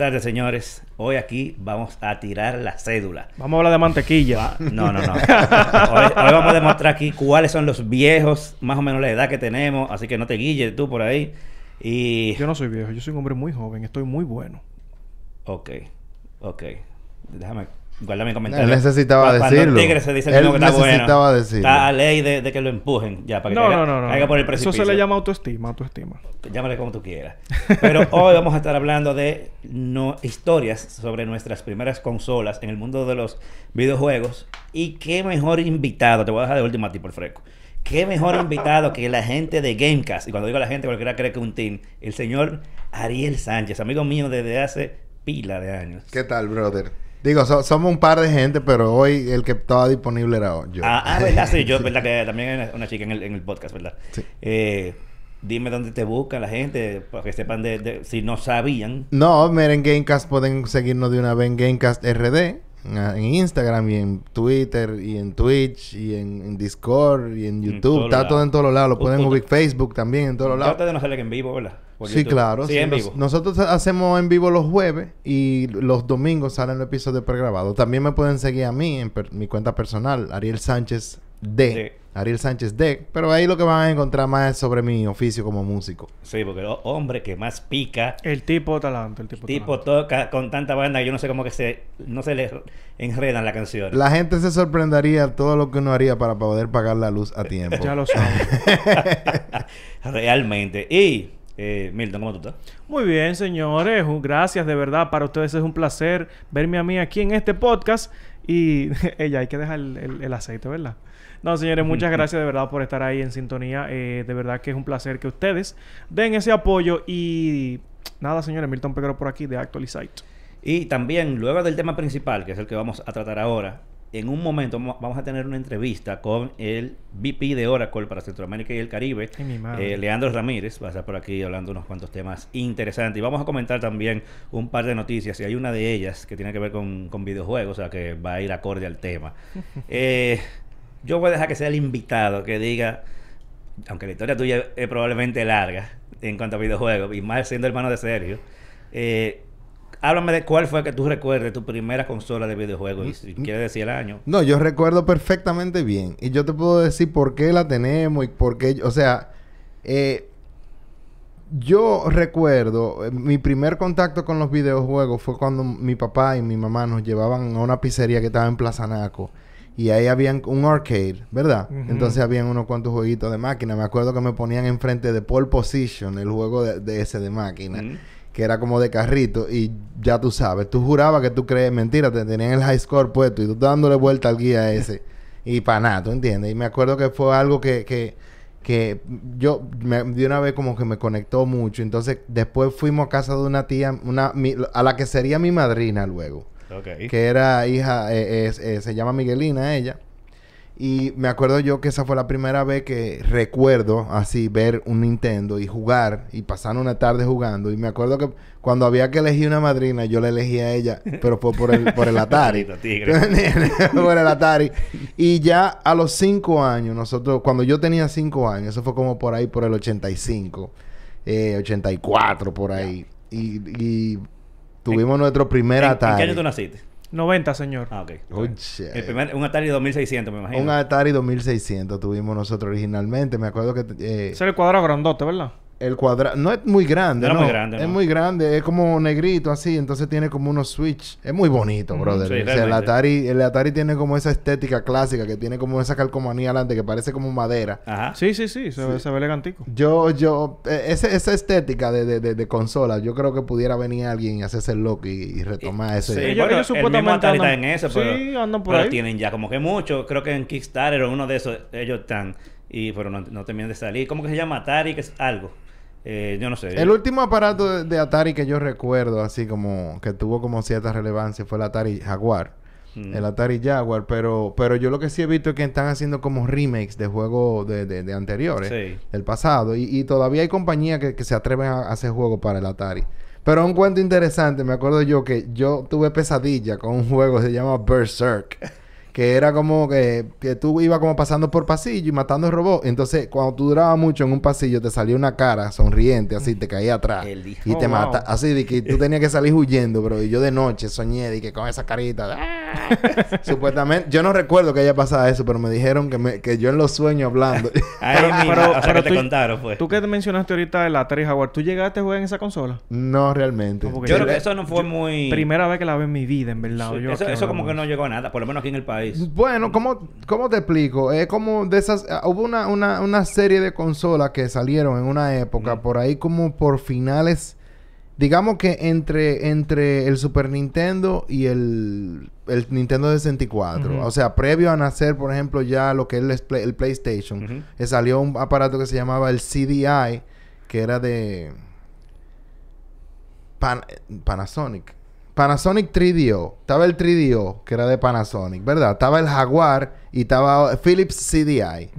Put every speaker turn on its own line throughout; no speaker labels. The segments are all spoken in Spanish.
Buenas tardes, señores. Hoy aquí vamos a tirar la cédula.
Vamos a hablar de mantequilla.
No, no, no. Hoy, hoy vamos a demostrar aquí cuáles son los viejos, más o menos la edad que tenemos. Así que no te guilles tú por ahí. Y...
Yo no soy viejo, yo soy un hombre muy joven, estoy muy bueno.
Ok, ok. Déjame guardar mi comentario.
Él necesitaba
cuando
decirlo.
el tigre se dice
Él
que está bueno.
necesitaba decirlo.
Está a ley de, de que lo empujen ya para que
No,
caiga,
no, no, no.
caiga por el
Eso
precipicio.
se le llama autoestima, autoestima.
Llámale como tú quieras. Pero hoy vamos a estar hablando de no, historias sobre nuestras primeras consolas en el mundo de los videojuegos. Y qué mejor invitado, te voy a dejar de último a ti por fresco. Qué mejor invitado que la gente de Gamecast. Y cuando digo la gente, cualquiera cree que es un team. El señor Ariel Sánchez, amigo mío desde hace pila de años.
¿Qué tal, brother? Digo, so- somos un par de gente, pero hoy el que estaba disponible era yo.
Ah, ah, verdad, sí, yo, verdad que también hay una, una chica en el, en el podcast, ¿verdad?
Sí.
Eh, dime dónde te busca la gente, para que sepan de, de- si no sabían.
No, miren, Gamecast pueden seguirnos de una vez en Gamecast RD, en, en Instagram y en Twitter y en Twitch y en, en Discord y en YouTube. Está todo en todos lados. Lo pueden ubicar Facebook también en todos lados.
ustedes no salen en vivo, ¿verdad?
Sí,
YouTube.
claro.
Sí,
sí.
en
Nos-
vivo.
nosotros hacemos en vivo los jueves y los domingos salen los episodios pregrabados. También me pueden seguir a mí en per- mi cuenta personal, Ariel Sánchez D.
Sí.
Ariel Sánchez D. Pero ahí lo que van a encontrar más es sobre mi oficio como músico.
Sí, porque el ho- hombre que más pica,
El tipo talante, el tipo,
tipo toca con tanta banda que yo no sé cómo que se no se le enredan la canción.
La gente se sorprendería todo lo que uno haría para poder pagar la luz a tiempo.
Ya lo sabes.
Realmente. Y, eh, Milton, ¿cómo tú estás?
Muy bien, señores. Gracias, de verdad. Para ustedes es un placer verme a mí aquí en este podcast. Y ella, hay que dejar el, el- el aceite, ¿verdad? No, señores, muchas gracias de verdad por estar ahí en sintonía. Eh, de verdad que es un placer que ustedes den ese apoyo. Y nada, señores, Milton Peguero por aquí de Actualizate.
Y también, luego del tema principal, que es el que vamos a tratar ahora, en un momento vamos a tener una entrevista con el VP de Oracle para Centroamérica y el Caribe, eh, Leandro Ramírez. Va a estar por aquí hablando unos cuantos temas interesantes. Y vamos a comentar también un par de noticias. Y hay una de ellas que tiene que ver con, con videojuegos, o sea que va a ir acorde al tema. Eh, yo voy a dejar que sea el invitado que diga, aunque la historia tuya es probablemente larga en cuanto a videojuegos, y más siendo hermano de Sergio, eh, háblame de cuál fue que tú recuerdes tu primera consola de videojuegos, y si quieres decir el año.
No, yo recuerdo perfectamente bien. Y yo te puedo decir por qué la tenemos y por qué... O sea, eh, yo recuerdo... eh, mi primer contacto con los videojuegos fue cuando mi papá y mi mamá nos llevaban a una pizzería que estaba en Plaza Naco. Y ahí habían un arcade, ¿verdad? Entonces habían unos cuantos jueguitos de máquina. Me acuerdo que me ponían enfrente de Pole Position, el juego de, de ese de máquina
Mm.
Que era como de carrito y ya tú sabes, tú jurabas que tú crees, mentira, te tenían el high score puesto y tú dándole vuelta al guía ese y para nada, ¿tú entiendes? Y me acuerdo que fue algo que, que, que yo me, de una vez como que me conectó mucho, entonces después fuimos a casa de una tía, una mi- a la que sería mi madrina luego, que era hija, eh, es- eh, se llama Miguelina ella. Y me acuerdo yo que esa fue la primera vez que recuerdo así ver un Nintendo y jugar y pasar una tarde jugando. Y me acuerdo que cuando había que elegir una madrina, yo la elegí a ella, pero fue por el, por el Atari. Por el Atari. Y ya a los cinco años, nosotros, cuando yo tenía cinco años, eso fue como por ahí, por el 85, eh, 84, por ahí. Y, y tuvimos nuestro primer
¿En, en
Atari.
qué año tú naciste?
90, señor.
Ah, ok.
Oye.
El primer, un Atari 2600, me imagino.
Un Atari 2600 tuvimos nosotros originalmente. Me acuerdo que eh,
Ese es el cuadrado grandote, ¿verdad?
El cuadrado no es muy grande,
No muy grande,
Es
¿no?
muy grande, es como negrito así, entonces tiene como unos switch. Es muy bonito, brother.
sí,
o sea, el. Atari, el Atari tiene como esa estética clásica que tiene como esa calcomanía adelante que parece como madera.
Ajá.
Sí, sí, sí. Se, Ve, se ve elegantico.
Yo, yo, eh, ese- esa estética de, de, de, de consola, yo creo que pudiera venir alguien y hacerse el loco y, y retomar ese.
Sí, el mismo
supuestamente andan-
en eso,
Sí,
pero,
andan por
pero
ahí.
tienen ya como que mucho. Creo que en Kickstarter o uno de esos ellos están. Y pero no, no terminan de salir. ¿Cómo que se llama Atari? Que es algo. Eh, yo no sé.
El último aparato de, de Atari que yo recuerdo, así como que tuvo como cierta relevancia, fue el Atari Jaguar.
Mm.
El Atari Jaguar, pero, pero yo lo que sí he visto es que están haciendo como remakes de juegos de, de, de anteriores,
Sí.
del pasado, y, y todavía hay compañías que, que se atreven a, a hacer juegos para el Atari. Pero un cuento interesante, me acuerdo yo que yo tuve pesadilla con un juego que se llama Berserk. que era como que, que tú ibas como pasando por pasillo y matando robots. Entonces, cuando tú durabas mucho en un pasillo, te salía una cara sonriente, así, te caía atrás.
El dijo.
Y te
wow.
mata. Así, de que tú tenías que salir huyendo, bro. Y yo de noche soñé, de que con esa carita. ¡ah! Supuestamente, yo no recuerdo que haya pasado eso, pero me dijeron que, me, que yo en los sueños hablando.
Ahí
Pero- pero-
o sea,
pero
que
tú-
te contaron, pues.
Tú que te mencionaste ahorita el Atari Jaguar, ¿tú llegaste a jugar en esa consola?
no realmente.
No,
Yo
yo-
creo que eso no fue muy...
Primera vez que la veo en mi vida, en verdad.
Sí,
Yo
eso, eso como que no llegó a nada, por lo menos aquí en el país.
Bueno, ¿cómo, ¿cómo te explico? Es como de esas... ah, hubo una, una, una serie de consolas que salieron en una época, por ahí como por finales... Digamos que entre, entre el Super Nintendo y el, el Nintendo 64.
Ujú.
O sea, previo a nacer, por ejemplo, ya lo que es el, Play- el PlayStation, eh, salió un aparato que se llamaba el CDI, que era de Pan- Panasonic. Panasonic 3DO. Estaba el 3DO, que era de Panasonic, ¿verdad? Estaba el Jaguar y estaba Philips CDI.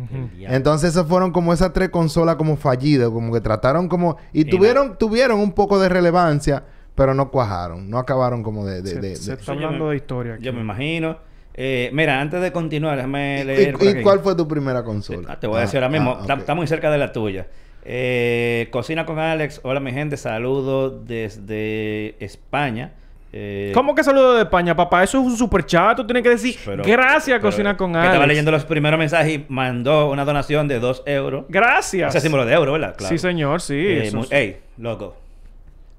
Entonces, esas fueron como esas tres consolas como fallidas, como que trataron como... Y
Y
tuvieron, tuvieron un poco de relevancia, pero no cuajaron. No acabaron como de... de-
Se,
de-
se
de-
está hablando
me-
de historia aquí.
Yo me imagino. Eh, mira, antes de continuar, déjame
¿Y,
leer. por
y
aquí.
cuál fue tu primera consola?
Ah, te voy a
Ah,
decir ahora mismo.
ah,
está muy cerca de la tuya. Eh, Cocina con Alex. Hola, mi gente. Saludos desde España. Eh,
¿Cómo que saludo de España, papá? Eso es un super chat. Tú tienes que decir
pero-
gracias,
pero-
Cocina con
que
Alex.
Estaba leyendo los primeros mensajes y mandó una donación de 2 euros.
Gracias.
Ese símbolo de euro, ¿verdad?
Sí, señor, sí.
Eh,
eso,
muy-
es-
ey, loco.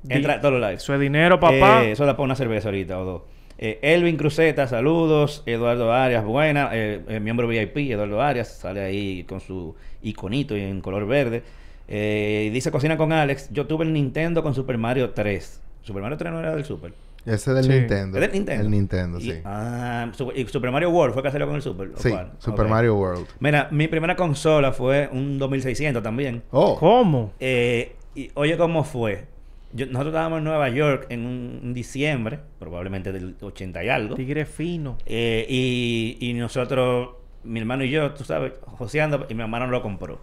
Entra todos los likes.
eso es dinero, papá.
Eh, eso da para una cerveza ahorita o dos. Eh, Elvin Cruzeta, saludos. Eduardo Arias, buena. Eh, eh, miembro VIP, Eduardo Arias, sale ahí con su iconito y en color verde. Eh, dice Cocina con Alex. Yo tuve el Nintendo con Super Mario 3. Super Mario 3 no era del Super.
Ese del
Sí.
Nintendo.
¿Es del Nintendo?
El Nintendo,
Y-
sí.
Ah, y Super Mario World fue que salió con el Super. ¿o
sí,
cuál?
Super. Mario World.
Mira, mi primera consola fue un 2600 también.
Oh.
¿Cómo?
Eh, y oye cómo fue. Yo- nosotros estábamos en Nueva York en un, un diciembre, probablemente del 80 y algo.
Tigre fino.
Eh, y, y nosotros, mi hermano y yo, tú sabes, joseando, y mi hermano lo compró.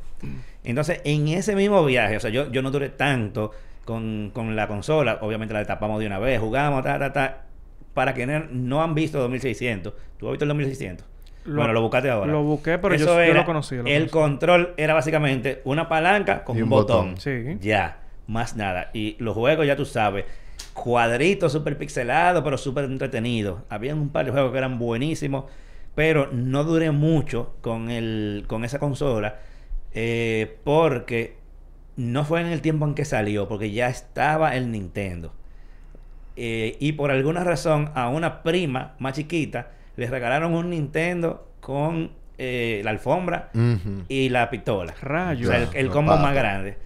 Entonces, en ese mismo viaje, o sea, yo, yo no duré tanto con, con la consola, obviamente la tapamos de una vez, jugamos, ta, ta, ta. Para quienes no han visto 2600, ¿tú has visto el 2600?
Lo-
bueno, lo buscaste ahora.
lo busqué, pero yo-
Eso
yo
era-
lo conocí, yo lo
el
conocí.
control era básicamente una palanca con
Y
un,
un
botón.
botón.
Sí.
Ya, más nada. Y los juegos, ya tú sabes, cuadritos súper pixelados, pero súper entretenidos. Había un par de juegos que eran buenísimos, pero no duré mucho con, el, con esa consola eh, porque no fue en el tiempo en que salió, porque ya estaba el Nintendo. Eh, y por alguna razón a una prima más chiquita le regalaron un Nintendo con eh, la alfombra y la pistola.
Rayos.
O sea, el, el combo más grande.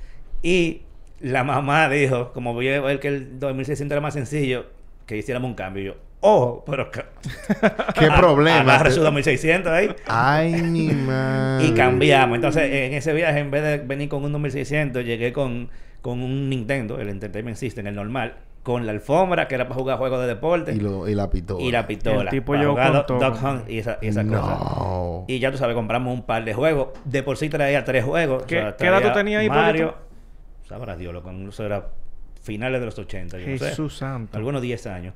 Y la mamá dijo, como vio el que el 2600 era más sencillo, que hiciéramos un cambio. Y yo, oh, pero...
¿Qué
a-
problema?
Agarra su 2600 ahí.
Ay, mi madre.
Y cambiamos. Entonces, en ese viaje, en vez de venir con un 2600, llegué con, con un Nintendo, el Entertainment System, el normal, con la alfombra, que era para jugar juegos de deporte,
Y,
y,
lo, y la pistola.
la pistola.
El tipo con
Duck- Hunt y esa, y esa cosa.
No.
Y ya tú sabes, compramos un par de juegos. De por sí traía tres juegos.
¿Qué- qué edad tú tenías ahí,
Mario.
Pablito?
Sabrá Dios, loco. Eso era finales de los 80. Yo no sé.
Jesús santo.
Algunos 10 años.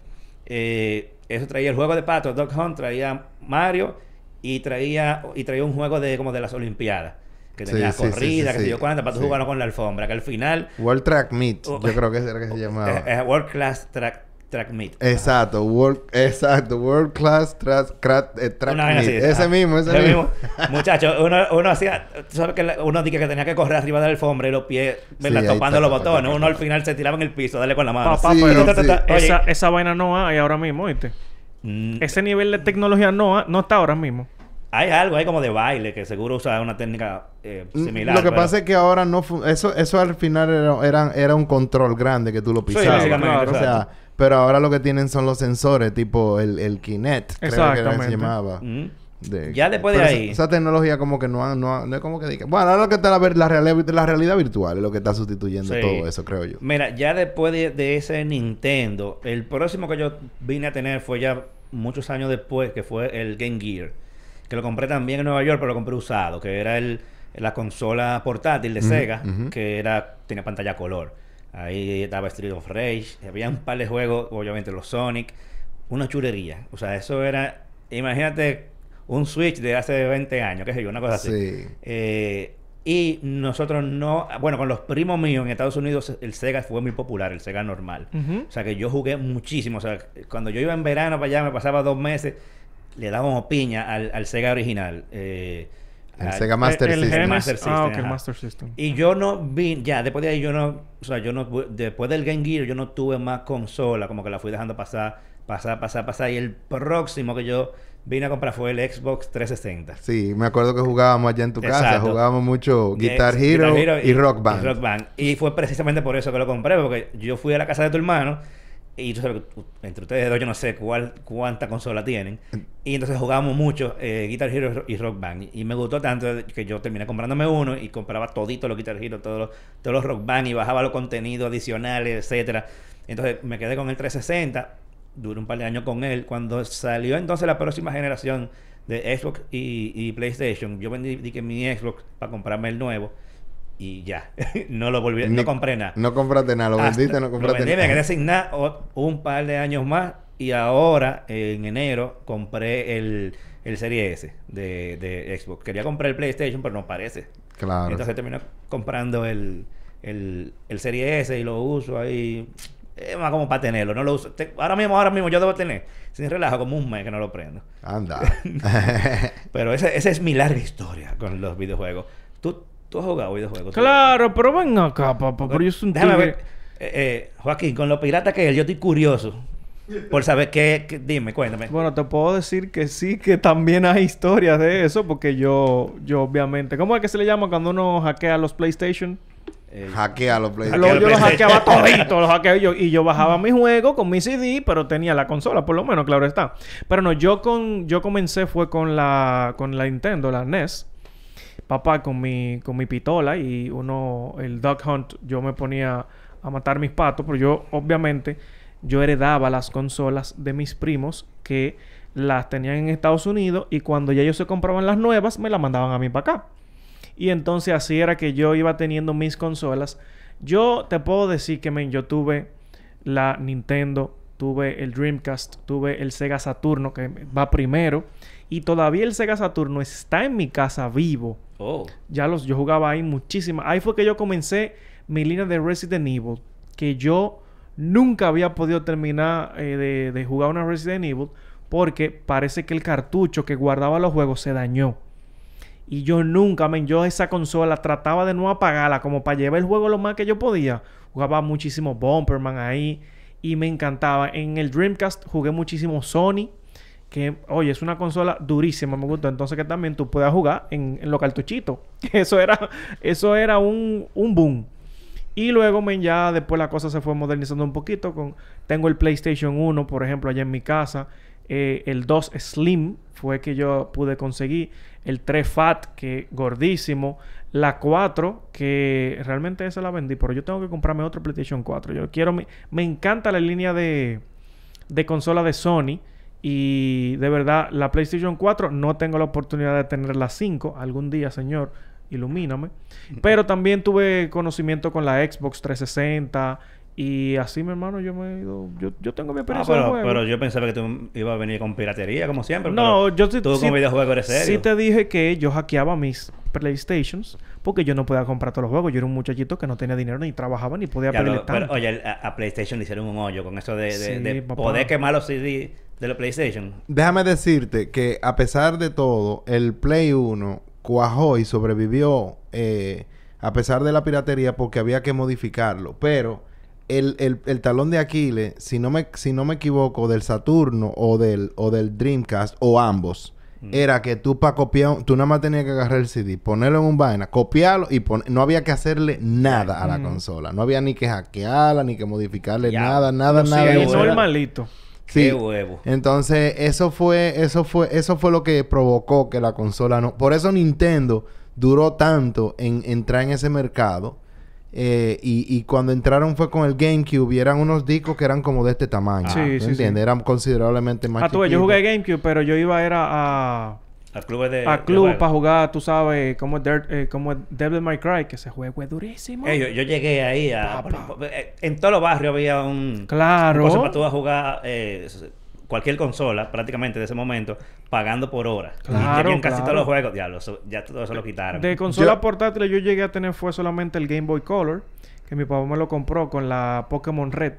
Eh, eso traía el juego de pato, Dog Hunt, traía Mario y traía y traía un juego de como de las Olimpiadas. Que tenía
sí,
corrida,
sí,
que sé
sí.
yo cuánta, para tú jugarlo con la alfombra. Que al final,
World Track Meet.
Oh.
Yo creo que ese era que se llamaba.
es, es World Class Track, track Meet.
Exacto, World, exacto, World Class Track, crack, eh, track
Una
Meet.
así,
Ese
ah,
mismo, ese mismo.
Muchachos, uno, uno hacía, tú sabes que la- uno dije que tenía que correr arriba de la alfombra y los pies, ¿verdad?
Sí,
topando
está,
los botones.
está,
Uno
está.
al final se tiraba en el piso, dale con la mano.
Papá,
Sí,
pero
sí.
Esa, esa vaina no hay ahora mismo, ¿viste?
mm,
Ese nivel de tecnología no, ha- no está ahora mismo.
Hay algo ahí como de baile que seguro usa una técnica eh, similar.
Lo que
pero-
pasa es que ahora no... Eso, eso al final era, era, era un control grande que tú lo pisabas.
básicamente,
o sea, pero ahora lo que tienen son los sensores, tipo el, el Kinect, creo que se llamaba.
Mm.
De-
Ya después de ahí-
Esa, esa tecnología como que no, ha- no, ha- no es como que diga... Bueno, ahora lo que está la, ver- la, realidad, la realidad virtual es lo que está sustituyendo
Sí.
todo eso, creo yo.
Mira, ya después de, de ese Nintendo, el próximo que yo vine a tener fue ya muchos años después, que fue el Game Gear. Que lo compré también en Nueva York, pero lo compré usado, que era el, la consola portátil de Sega, que era tenía pantalla color. Ahí estaba Street of Rage, había un par de juegos, obviamente los Sonic, una chulería. O sea, eso era, imagínate un Switch de hace 20 años, qué sé yo, una cosa así.
Sí.
Eh, y nosotros no, bueno, con los primos míos en Estados Unidos el Sega fue muy popular, el Sega normal. O sea que yo jugué muchísimo. O sea, cuando yo iba en verano para allá, me pasaba dos meses, le dábamos piña al, al Sega original. eh,
El
al-
Sega Master
el, el
System.
Master
Ah,
System.
Master System.
Y yo no vi, ya, después de ahí yo no, o sea, yo no, después del Game Gear yo no tuve más consola, como que la fui dejando pasar, pasar, pasar, pasar. Y el próximo que yo vine a comprar fue el Xbox 360.
Sí, me acuerdo que jugábamos allá en tu casa. Jugábamos mucho Guitar Hero, y, Rock Band.
Y Rock Band. Y fue precisamente por eso que lo compré, porque yo fui a la casa de tu hermano y tú sabes, que, entre ustedes dos yo no sé cuál, cuánta consola tienen. Y entonces jugábamos mucho eh, Guitar Hero y Rock Band. Y me gustó tanto que yo terminé comprándome uno y compraba todito los Guitar Hero, todos los, todos los Rock Band y bajaba los contenidos adicionales, etcétera. Entonces me quedé con el 360, duré un par de años con él. Cuando salió entonces la próxima generación de Xbox y, y PlayStation, yo vendí que mi Xbox para comprarme el nuevo y ya, no lo volví,
Ni-
no compré nada.
No compraste nada, lo
Hasta-
vendiste, no compraste
Lo vendí, me
nada.
quedé sin nada un par de años más y ahora en enero compré el, el Serie S de, de Xbox. Quería comprar el PlayStation, pero no parece.
Claro.
Entonces terminé comprando el, el, el Serie S y lo uso ahí. Es más como para tenerlo, no lo uso. Te- ahora mismo, ahora mismo yo debo tener, sin relajo, como un mes que no lo prendo.
Anda.
Pero esa, esa es mi larga historia con los videojuegos. ¿Tú, tú has jugado videojuegos? ¿Tú-
Claro, pero ven acá, papá. Pero yo soy un
Déjame
tigre.
ver. Eh, eh, Joaquín, con lo pirata que es, yo estoy curioso por saber qué, qué- Dime, cuéntame.
Bueno, te puedo decir que sí, que también hay historias de eso, porque yo, yo obviamente, ¿cómo es que se le llama cuando uno hackea los PlayStation?
Eh,
Hackea los
Lo-
PlayStation.
yo los hackeaba todito, los hackeaba yo. Y yo bajaba mi juego con mi CD, pero tenía la consola, por lo menos, claro está. Pero no, yo con, yo comencé fue con la, con la Nintendo, la NES. Papá con mi, con mi pistola y uno, el Duck Hunt, yo me ponía a matar mis patos, pero yo, obviamente, yo heredaba las consolas de mis primos que las tenían en Estados Unidos y cuando ya ellos se compraban las nuevas, me las mandaban a mí para acá. Y entonces así era que yo iba teniendo mis consolas. Yo te puedo decir que men, yo tuve la Nintendo, tuve el Dreamcast, tuve el Sega Saturno que va primero y todavía el Sega Saturno está en mi casa vivo.
oh,
Ya los yo jugaba ahí muchísimas. Ahí fue que yo comencé mi línea de Resident Evil, que yo nunca había podido terminar eh, de, de jugar una Resident Evil porque parece que el cartucho que guardaba los juegos se dañó. Y yo nunca, men, yo esa consola trataba de no apagarla como para llevar el juego lo más que yo podía. Jugaba muchísimo Bomberman ahí y me encantaba. En el Dreamcast jugué muchísimo Sony, que oye, es una consola durísima, me gusta. Entonces que también tú puedas jugar en, en los. Eso era, eso era un, un boom. Y luego, men, ya después la cosa se fue modernizando un poquito. Con, tengo el PlayStation 1, por ejemplo, allá en mi casa. Eh, el 2 Slim fue que yo pude conseguir. El 3 Fat, que gordísimo. La 4, que realmente esa la vendí, pero yo tengo que comprarme otro PlayStation 4. Yo quiero... Me, me encanta la línea de, de consola de Sony. Y de verdad, la PlayStation 4 no tengo la oportunidad de tener la 5. Algún día, señor, ilumíname. Pero también tuve conocimiento con la Xbox 360. Y así, mi hermano, yo me he ido... Yo, yo tengo mi
Ah,
experiencia
pero, pero yo pensaba que tú ibas a venir con piratería, como siempre.
No, yo sí...
Tú
sí-
con videojuegos eres serio.
Sí te dije que yo hackeaba mis PlayStations porque yo no podía comprar todos los juegos. Yo era un muchachito que no tenía dinero ni trabajaba ni podía pedirle
lo- pero,
tanto.
oye, a, a PlayStation le hicieron un hoyo con eso de, de-
Sí,
de poder quemar los CD de la PlayStation.
Déjame decirte que a pesar de todo, el Play 1 cuajó y sobrevivió eh, a pesar de la piratería porque había que modificarlo. Pero el, el- el talón de Aquiles, si no me, si no me equivoco, del Saturno o del, o del Dreamcast o ambos, era que tú para copiar, tú nada más tenías que agarrar el CD, ponerlo en un vaina, copiarlo y pon- no había que hacerle nada a la
Mm.
consola. No había ni que hackearla, ni que modificarle
Ya.
nada, nada,
Sí,
nada. era-
normalito.
Qué
Sí.
huevo.
Entonces, eso fue, eso fue, eso fue lo que provocó que la consola no. Por eso Nintendo duró tanto en entrar en ese mercado. Eh, y, y cuando entraron fue con el GameCube y eran unos discos que eran como de este tamaño.
Sí,
¿Me
sí,
entiendes?
sí.
Eran considerablemente más
Ah, tú ves, yo jugué GameCube, pero yo iba era a...
A clubes de.
a
de
club
juegos.
para jugar, tú sabes, como, Dirt- eh, como Devil May Cry, que ese juego es durísimo.
Eh, yo, yo llegué ahí a... Eh, En todos los barrios había un...
Claro.
Cosa para tú a jugar... Eh, cualquier consola prácticamente de ese momento pagando por hora.
Claro,
y tenían casi
claro.
todos los juegos. Diablo, eso- ya todo eso lo quitaron.
De consola
Yo-
portátil yo llegué a tener fue solamente el Game Boy Color, que mi papá me lo compró con la Pokémon Red.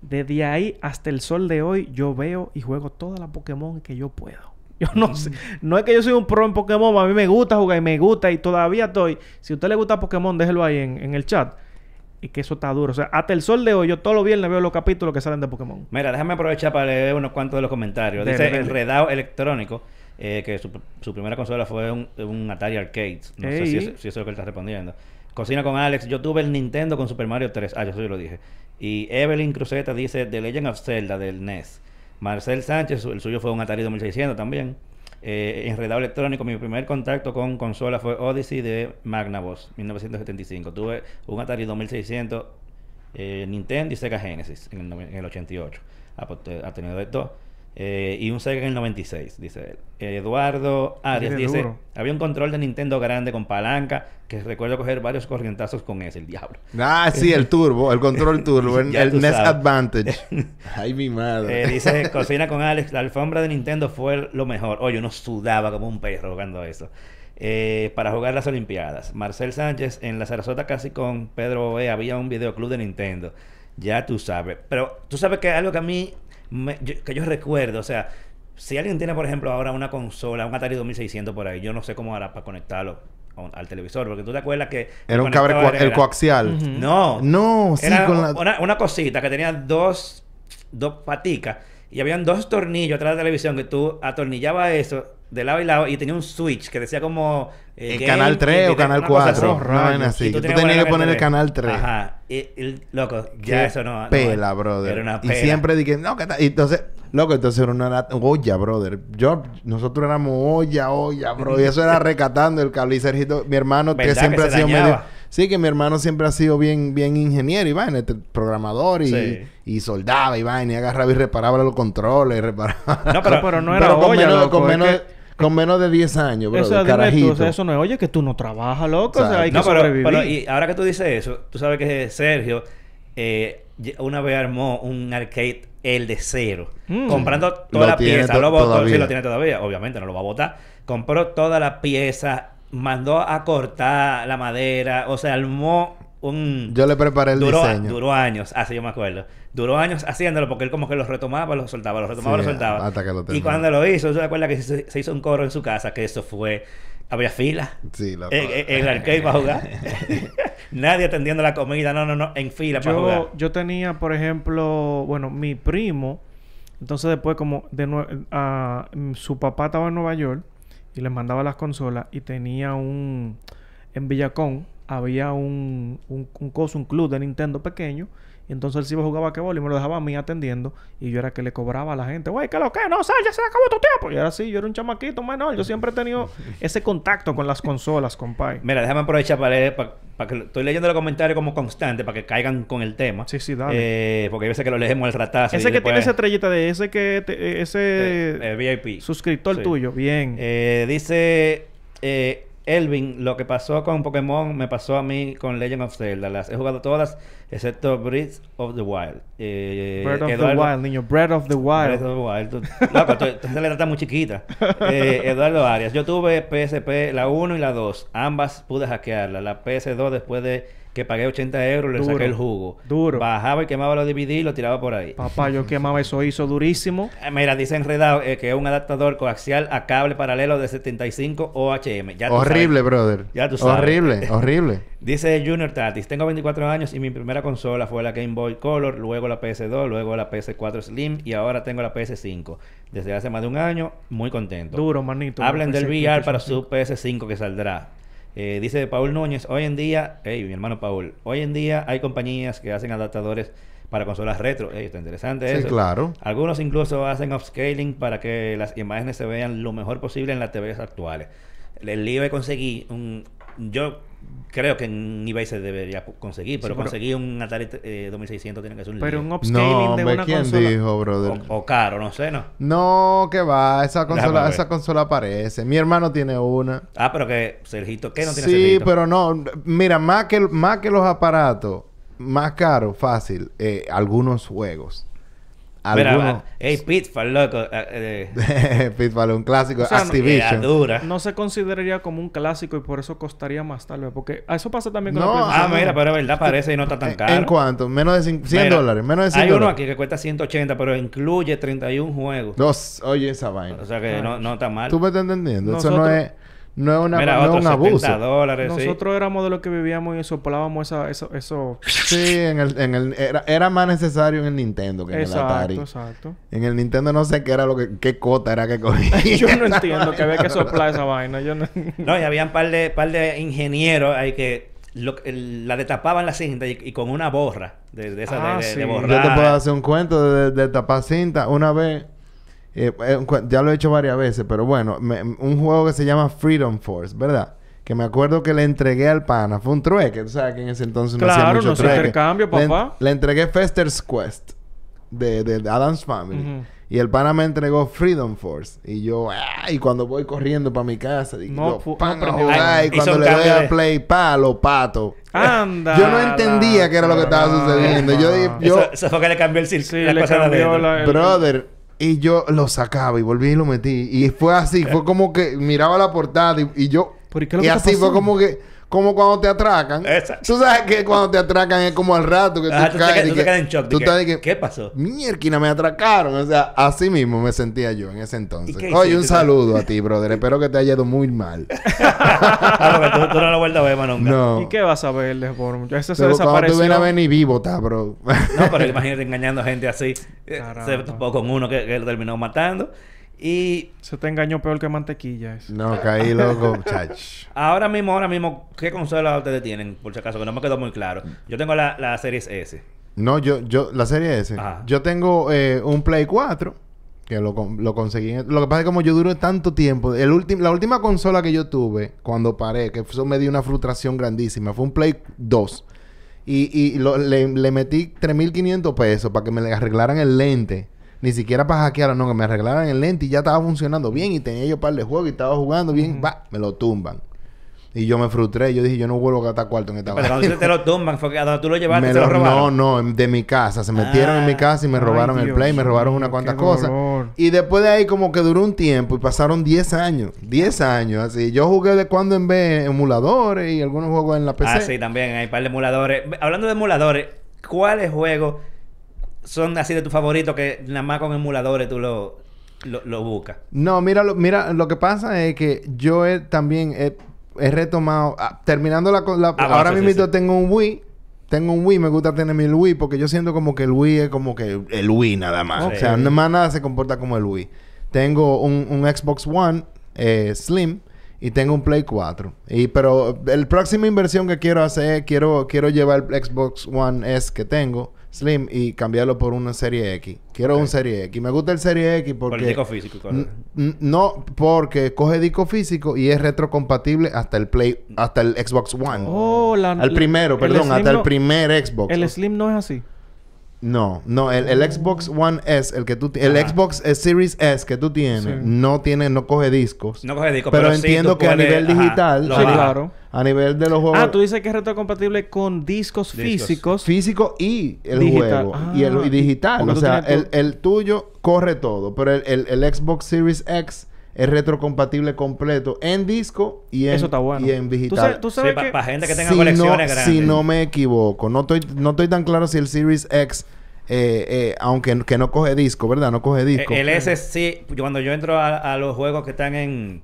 Desde ahí hasta el sol de hoy yo veo y juego todas las Pokémon que yo puedo. Yo no sé, no es que yo soy un pro en Pokémon, a mí me gusta jugar y me gusta y todavía estoy. Si a usted le gusta Pokémon, déjelo ahí en, en el chat. Y que eso está duro. O sea, hasta el sol de hoy, yo todos los viernes veo los capítulos que salen de Pokémon.
Mira, déjame aprovechar para leer unos cuantos de los comentarios. Dice
dele.
Enredado Electrónico, eh, que su, su primera consola fue un, un Atari Arcade. No sé si, es- si eso es lo que él está respondiendo. Cocina con Alex, yo tuve el Nintendo con Super Mario 3. Ah, yo eso yo lo dije. Y Evelyn Cruzeta dice The Legend of Zelda del NES. Marcel Sánchez, el suyo fue un Atari 2600 también. Eh, Enredado Electrónico, mi primer contacto con consola fue Odyssey de Magnavox, 1975. Tuve un Atari 2600 eh, Nintendo y Sega Genesis en el, en el 88. Ha, pues, tenido de todo. Eh, y un Sega en el 96, dice él. Eduardo Arias dice:
duro.
Había un control de Nintendo grande con palanca que recuerdo coger varios corrientazos con ese, el diablo.
Ah, sí, el turbo, el control turbo, el, el NES
sabes.
Advantage. Ay, mi madre.
Eh, dice: Cocina con Alex, la alfombra de Nintendo fue lo mejor. Oye, uno sudaba como un perro jugando eso. Eh, para jugar las Olimpiadas. Marcel Sánchez, en la Sarasota casi con Pedro Oe, había un videoclub de Nintendo. Ya tú sabes. Pero tú sabes que algo que a mí, me- yo- que yo recuerdo, o sea, si alguien tiene, por ejemplo, ahora una consola, un Atari 2600 por ahí, yo no sé cómo hará para conectarlo al televisor, porque tú te acuerdas que...
Era un cable, el coaxial.
No.
No, sí,
Era
con la...
una, una cosita que tenía dos, dos paticas y habían dos tornillos atrás de la televisión que tú atornillabas eso de lado y lado y tenía un switch que decía como eh,
El
game
canal 3
y-
o canal
una cosa
4.
así.
No, vaina así.
Y
Tú
tenías
tenías que
poner
el canal 3.
Ajá. Y, y, loco, ya eso no. no-
Pela, brother.
Era una
Y siempre dije, no, que y entonces, loco, entonces era una olla, brother. Yo, nosotros éramos olla, olla, bro. Y eso era recatando el cable. Y Sergito, mi hermano, que
¿Verdad que
siempre ha sido
dañaba?
medio. Sí, que mi hermano siempre ha sido bien, bien ingeniero y vaina, este, programador y,
Sí.
y soldaba y vaina, y agarraba y reparaba los controles, y reparaba.
No, pero-
pero no era
con
olla,
menos,
loco,
con,
es
menos,
que-
con menos de 10 años, bro.
Eso, dime tú,
carajito.
o sea, eso no es, oye, que tú no trabajas, loco. O sea, hay que
No, pero,
sobrevivir.
pero y ahora que tú dices eso, tú sabes que Sergio eh, una vez armó un arcade el de cero,
Mm.
comprando
Lo
toda la
tiene
pieza, lo botó, sí lo tiene todavía, obviamente no lo va a botar. Compró toda la pieza, mandó a cortar la madera, o sea, armó un
Yo le preparé el
duró,
diseño.
duró años, así yo me acuerdo. Duró años haciéndolo porque él como que lo retomaba, lo soltaba, lo retomaba,
Sí,
lo soltaba.
hasta que lo
y cuando lo hizo, ¿tú te acuerdas que se, se hizo un coro en su casa? Que eso fue... Había fila.
Sí.
En, en- en el arcade para jugar. Nadie atendiendo la comida, no, no, no, en fila para jugar.
yo, yo tenía, por ejemplo, bueno, mi primo, entonces después como de mm, su papá estaba en Nueva York y le mandaba las consolas y tenía un en Villacón había un, un, un coso, un club de Nintendo pequeño y entonces él sí iba a jugar y me lo dejaba a mí atendiendo y yo era que le cobraba a la gente, güey, ¿qué lo que? No, sal, ya se acabó tu tiempo. Y era así, yo era un chamaquito menor, yo siempre he tenido ese contacto con las consolas, compadre.
Mira, déjame aprovechar para leer, para, para que estoy leyendo los comentarios como constante, para que caigan con el tema.
Sí, sí, dale.
Eh, porque hay veces que lo leemos al ratazo.
Ese
y
que tiene esa estrellita de ese que te- ese
Eh, eh, VIP.
suscriptor
Sí.
tuyo, bien.
Eh, dice eh, Elvin, lo que pasó con Pokémon me pasó a mí con Legend of Zelda. Las he jugado todas, excepto Breath of the Wild. Eh,
Breath of
Eduardo-
the Wild, niño. Breath of the
Breath
Wild.
of the Wild. Tú- Loco, tú- tú- está muy chiquita. Eh, Eduardo Arias. Yo tuve PSP, la 1 y la 2. Ambas pude hackearla. La PS2 después de que pagué 80 euros le
Duro.
saqué el jugo.
Duro.
Bajaba y quemaba los DVD y lo tiraba por ahí.
Papá, yo quemaba eso, hizo durísimo.
Eh, Mira, dice enredado eh, que es un adaptador coaxial a cable paralelo de 75 OHM. Ya tú
Horrible,
sabes.
brother.
Ya tú sabes.
Horrible, horrible.
Dice Junior Tatis, tengo 24 años y mi primera consola fue la Game Boy Color, luego la PS2, luego la PS4 Slim y ahora tengo la PS5. Desde hace más de un año, muy contento.
Duro, manito.
Hablen del VR para su PS5 que saldrá. Eh, dice Paul Núñez, hoy en día, hey, mi hermano Paul, hoy en día hay compañías que hacen adaptadores para consolas retro. Ey, está interesante
Sí,
eso.
claro.
Algunos incluso hacen upscaling para que las imágenes se vean lo mejor posible en las TVs actuales. El lío de conseguir un... Yo creo que en eBay se debería conseguir, pero,
Sí, pero-
conseguir un Atari eh, 2600 tiene que ser un
Pero un upscaling
No,
de una
¿quién
consola.
dijo, brother?
o, o caro, no sé, ¿no?
No, que va, esa consola, esa consola aparece. Mi hermano tiene una.
Ah, pero que Sergito, ¿qué no tiene
sí,
Sergito?
pero no. Mira, más que, más que los aparatos, más caro, fácil, eh, algunos juegos.
Mira,
algunos...
hey, Pitfall, loco. eh, eh,
Pitfall, un clásico.
O sea, no-
Activision.
era dura.
No se consideraría como un clásico y por eso costaría más tal vez. Porque eso pasa también con
No,
la
Ah, mira, pero es verdad, parece y no está tan
¿En-
caro.
¿En cuánto? Menos de cin- 100
Mira,
dólares. Menos de 100
Hay uno
dólares.
aquí que cuesta 180, pero incluye 31 juegos.
Dos. Oye, esa vaina.
O sea que no, no está mal.
¿Tú me estás entendiendo? Eso no es... No es, una,
Mira,
no es un abuso.
70 dólares, sí.
Nosotros éramos de los que vivíamos y soplábamos esa, eso, eso.
Sí, en el, en el, era, era más necesario en el Nintendo que en el Atari.
exacto, exacto.
En el Nintendo no sé qué era lo que... ¿Qué cota era que cogía?
Yo no entiendo que había que soplar esa vaina. Yo no...
No, y había un par de, par de ingenieros ahí que lo- el- la destapaban la cinta y, y con una borra de, de esa de-
Ah,
de,
sí.
de
Yo
borrar.
Yo te puedo hacer un cuento de, de tapar cinta. Una vez, eh, eh, ya lo he hecho varias veces, pero bueno, me- un juego que se llama Freedom Force, ¿verdad? Que me acuerdo que le entregué al pana. Fue un trueque, tú sabes que en ese entonces no hacía
Claro,
mucho
no
trueque.
intercambio,
Le en-
papá.
Le, entregué Fester's Quest de, de Adam's Family. Y el pana me entregó Freedom Force. Y yo, ¡ah! Y cuando voy corriendo para mi casa, digo,
No no
pan a
prendió.
jugar.
Ay,
y cuando le doy
cambio
a
de-
play, pa, lo pato.
Anda.
Yo no entendía qué era lo que estaba sucediendo. Yo di- yo-
Eso, eso fue que le cambió el cir-
Sí,
la
le
cosa de
cambió
adentro.
la... el-
Brother, y yo lo sacaba y volví y lo metí. Y fue así, fue como que miraba la portada y, y yo.
¿Pero y qué lo
y
que
así fue como que. Como cuando te atracan.
Exacto.
Tú sabes que cuando te atracan es como al rato que tú,
Ajá, tú
caes. y
tú
que-
te quedas en shock. de
Tú
que,
estás de que.
¿Qué pasó?
Mierda, me atracaron. O sea, así mismo me sentía yo en ese entonces.
¿Y qué
Oye, un saludo a ti, brother. Espero que te haya ido muy mal.
Ah, porque tú, tú no lo vuelves a ver.
No.
¿Y qué vas a ver, por Ese se
Pero cuando tú
desapareció.
vienes a ver ni vivo, está, bro.
No, pero imagínate engañando gente así.
Caramba.
Se topó con uno que, que lo terminó matando. Y
Se te engañó peor que mantequilla. eso.
no, caí loco, chach.
ahora mismo, ahora mismo, ¿qué consola ustedes tienen? Por si acaso, que no me quedó muy claro. Yo tengo la, la Series S.
No, yo, yo, la serie S.
Ajá.
Yo tengo eh, un Play 4 que lo, con- lo conseguí. en- Lo que pasa es que como yo duré tanto tiempo, el la última consola que yo tuve cuando paré, que eso me dio una frustración grandísima, fue un Play 2. Y, y lo- le, le metí 3.500 pesos para que me le arreglaran el lente. Ni siquiera para hackearlo, no, que me arreglaran el lente y ya estaba funcionando bien. Y tenía yo par de juegos y estaba jugando bien. Va, me lo tumban. Y yo me frustré. Yo dije, yo no vuelvo a gastar cuarto en esta
Pero cuando te lo tumban, fue que a donde tú lo llevaste,
Me
se lo
lo-
robaron.
no, no, de mi casa. Se metieron en mi
Ah.
casa y me
Ay,
robaron el
Dios
play, me robaron unas cuantas cosas. Y después de ahí como que duró un tiempo y pasaron 10 años. 10 años, así. Yo jugué de cuando en vez emuladores y algunos juegos en la PC.
Ah, sí, también hay un par de emuladores. Hablando de emuladores, ¿cuáles juegos son así de tus favoritos que nada más con emuladores tú lo, lo, lo buscas?
No, mira, lo, mira, lo que pasa es que yo he, también he, he retomado, ah, terminando la, la-
Ah,
ahora
sí,
mismo
sí.
tengo un Wii. Tengo un Wii, me gusta tener mi Wii porque yo siento como que el Wii es como que el Wii nada más. O sea, no más nada se comporta como el Wii. Tengo un, un Xbox One eh, Slim y tengo un Play 4. Y pero el próxima inversión que quiero hacer, quiero quiero llevar el Xbox One S que tengo Slim y cambiarlo por una Serie X. Quiero
Ok.
un Serie X. Me gusta el Serie X porque
Por el disco físico.
No, porque coge disco físico y es retrocompatible hasta el Play, hasta el Xbox One.
Oh, la...
al primero,
el
perdón, hasta el primer Xbox.
El Slim no es así.
No, no, el, el Xbox One S, el que tú el
Ajá.
Xbox eh, Series S que tú tienes,
Sí.
no tiene, no coge discos.
No coge disco,
pero,
sí
entiendo que a nivel digital,
Sí, claro.
a nivel de los juegos
Ah, tú dices que es retrocompatible con discos,
Discos.
físicos.
físico y el
Digital.
juego y, el, y
Ah,
digital. O sea, el, el tuyo corre todo, pero el, el- el Xbox Series X es retrocompatible completo en disco y en,
Eso está bueno.
y en
Tú
digital.
sabes, tú
Sí,
sabes
para gente que tenga
si
colecciones
no,
grandes.
Si no me equivoco, no estoy, no estoy tan claro si el Series X, eh, eh, aunque que no coge disco, ¿verdad? No coge disco.
El S sí, yo cuando yo entro a, a los juegos que están en,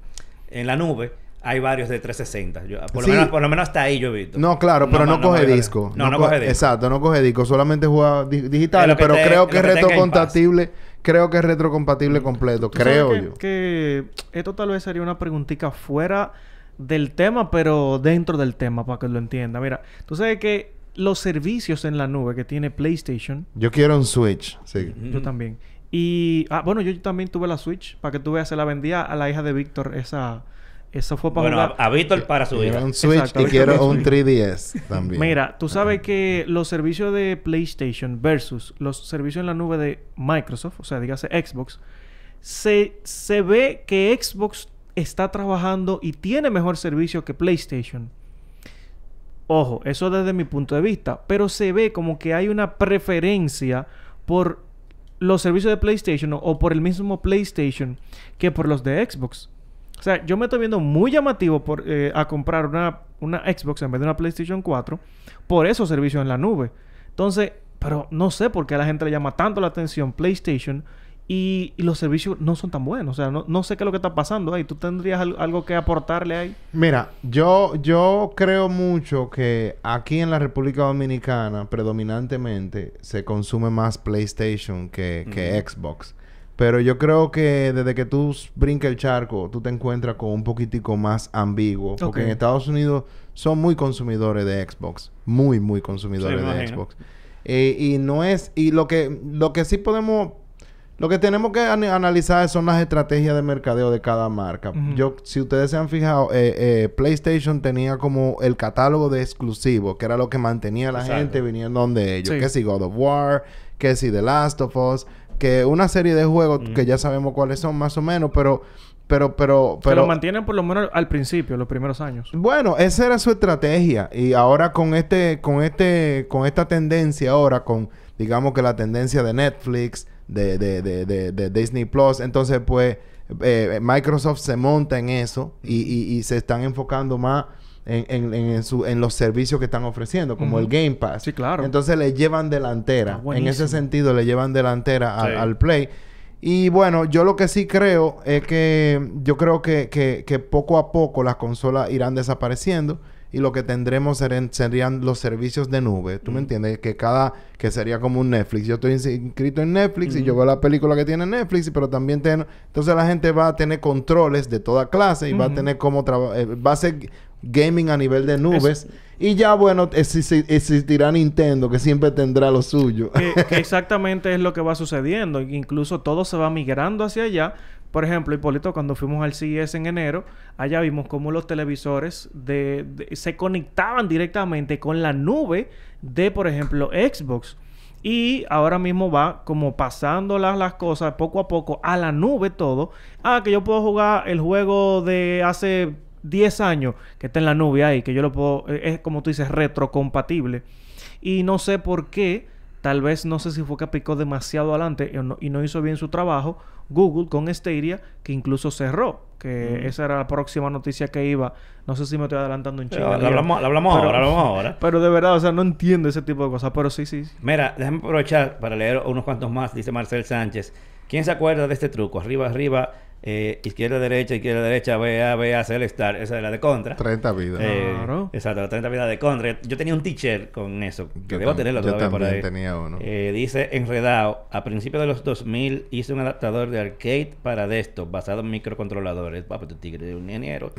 en la nube, hay varios de 360. Yo- por,
Sí.
lo menos, por lo menos hasta ahí yo he visto.
No, claro, pero no, coge disco.
No, no,
co-
coge disco.
Exacto, no coge disco. Solamente juega di-
Es
digital.
lo que
Pero
te-
creo que es retrocompatible. Creo que es retrocompatible completo.
tú sabes
Creo
que,
yo.
que esto tal vez sería una preguntita fuera del tema, pero dentro del tema, para que lo entienda. Mira, tú sabes que los servicios en la nube que tiene PlayStation,
Yo quiero un Switch. Sí.
yo también. Y, ah, bueno, yo también tuve la Switch, para que tú veas, se la vendía a la hija de Víctor, esa... Eso fue para
Bueno,
jugar.
a, a Víctor para su
Quiero
hija.
un Switch
Exacto,
y quiero un 3DS también.
Mira, tú sabes que los servicios de PlayStation versus los servicios en la nube de Microsoft, o sea, dígase Xbox, se, se ve que Xbox está trabajando y tiene mejor servicio que PlayStation. Ojo, eso desde mi punto de vista, pero se ve como que hay una preferencia por los servicios de PlayStation o, o por el mismo PlayStation que por los de Xbox. O sea, yo me estoy viendo muy llamativo por, eh, a comprar una, una Xbox en vez de una PlayStation 4 por esos servicios en la nube. Entonces, pero no sé por qué a la gente le llama tanto la atención PlayStation y, y los servicios no son tan buenos. O sea, no, no sé qué es lo que está pasando ahí. ¿Tú tendrías al- algo que aportarle ahí?
Mira, yo, yo creo mucho que aquí en la República Dominicana, predominantemente, se consume más PlayStation que, que Xbox. Pero yo creo que desde que tú brincas el charco, tú te encuentras con un poquitico más ambiguo. Porque en Estados Unidos son muy consumidores de Xbox. Muy, muy consumidores
Sí,
de
imagino.
Xbox. Eh, y no es... Y lo que, lo que sí podemos... Lo que tenemos que an- analizar son las estrategias de mercadeo de cada marca. Yo, si ustedes se han fijado, eh, eh, PlayStation tenía como el catálogo de exclusivos, que era lo que mantenía a la
Exacto.
gente viniendo donde ellos.
Sí.
Que si God of War, que si The Last of Us, que una serie de juegos que ya sabemos cuáles son más o menos, pero, pero, pero,
que lo
pero,
mantienen por lo menos al principio, los primeros años.
bueno, esa era su estrategia y ahora con este, con este, con esta tendencia ahora, con digamos que la tendencia de Netflix, de, de, de, de, de Disney Plus, entonces pues eh, Microsoft se monta en eso y, y, y se están enfocando más en, en, en, su, en los servicios que están ofreciendo, como el Game Pass.
Sí, claro.
Entonces le llevan delantera. En ese sentido le llevan delantera al,
Sí.
al Play. Y bueno, yo lo que sí creo es que yo creo que, que, que poco a poco las consolas irán desapareciendo y lo que tendremos seren- serían los servicios de nube. ¿Tú me entiendes? Que cada... Que sería como un Netflix. Yo estoy ins- inscrito en Netflix y yo veo la película que tiene Netflix, pero también tengo... Entonces la gente va a tener controles de toda clase y va a tener como... traba- eh, va a ser gaming a nivel de nubes. Y ya, bueno, exi- existirá Nintendo, que siempre tendrá lo suyo.
que, que exactamente es lo que va sucediendo. Incluso todo se va migrando hacia allá. Por ejemplo, Hipólito, cuando fuimos al CES en enero, allá vimos cómo los televisores se conectaban directamente con la nube de, por ejemplo, Xbox. Y ahora mismo va como pasando las, las cosas poco a poco a la nube todo. Ah, que yo puedo jugar el juego de hace 10 años que está en la nube ahí, que yo lo puedo, eh, es como tú dices, retrocompatible. Y no sé por qué, tal vez no sé si fue que picó demasiado adelante y no, y no hizo bien su trabajo. Google con Stadia, que incluso cerró, que esa era la próxima noticia que iba. No sé si me estoy adelantando en
Pero
China.
lo hablamos, lo hablamos
Pero-
ahora, lo hablamos ahora.
Pero de verdad, o sea, no entiendo ese tipo de cosas, pero sí, sí. sí.
Mira, déjame aprovechar para leer unos cuantos más, dice Marcel Sánchez. ¿Quién se acuerda de este truco? Arriba, arriba, eh, izquierda, derecha, izquierda, derecha, BA, BA, Celestar. Esa es la de contra.
30 vidas.
Eh,
Claro.
Exacto, la 30 vidas de contra. Yo tenía un teacher con eso, que
Yo
debo tenerlo
yo
por
también
ahí.
tenía uno.
Eh, dice Enredado, a principios de los 2000 hice un adaptador de arcade para desktop basado en microcontroladores. Papi, tu tigre de un ingeniero.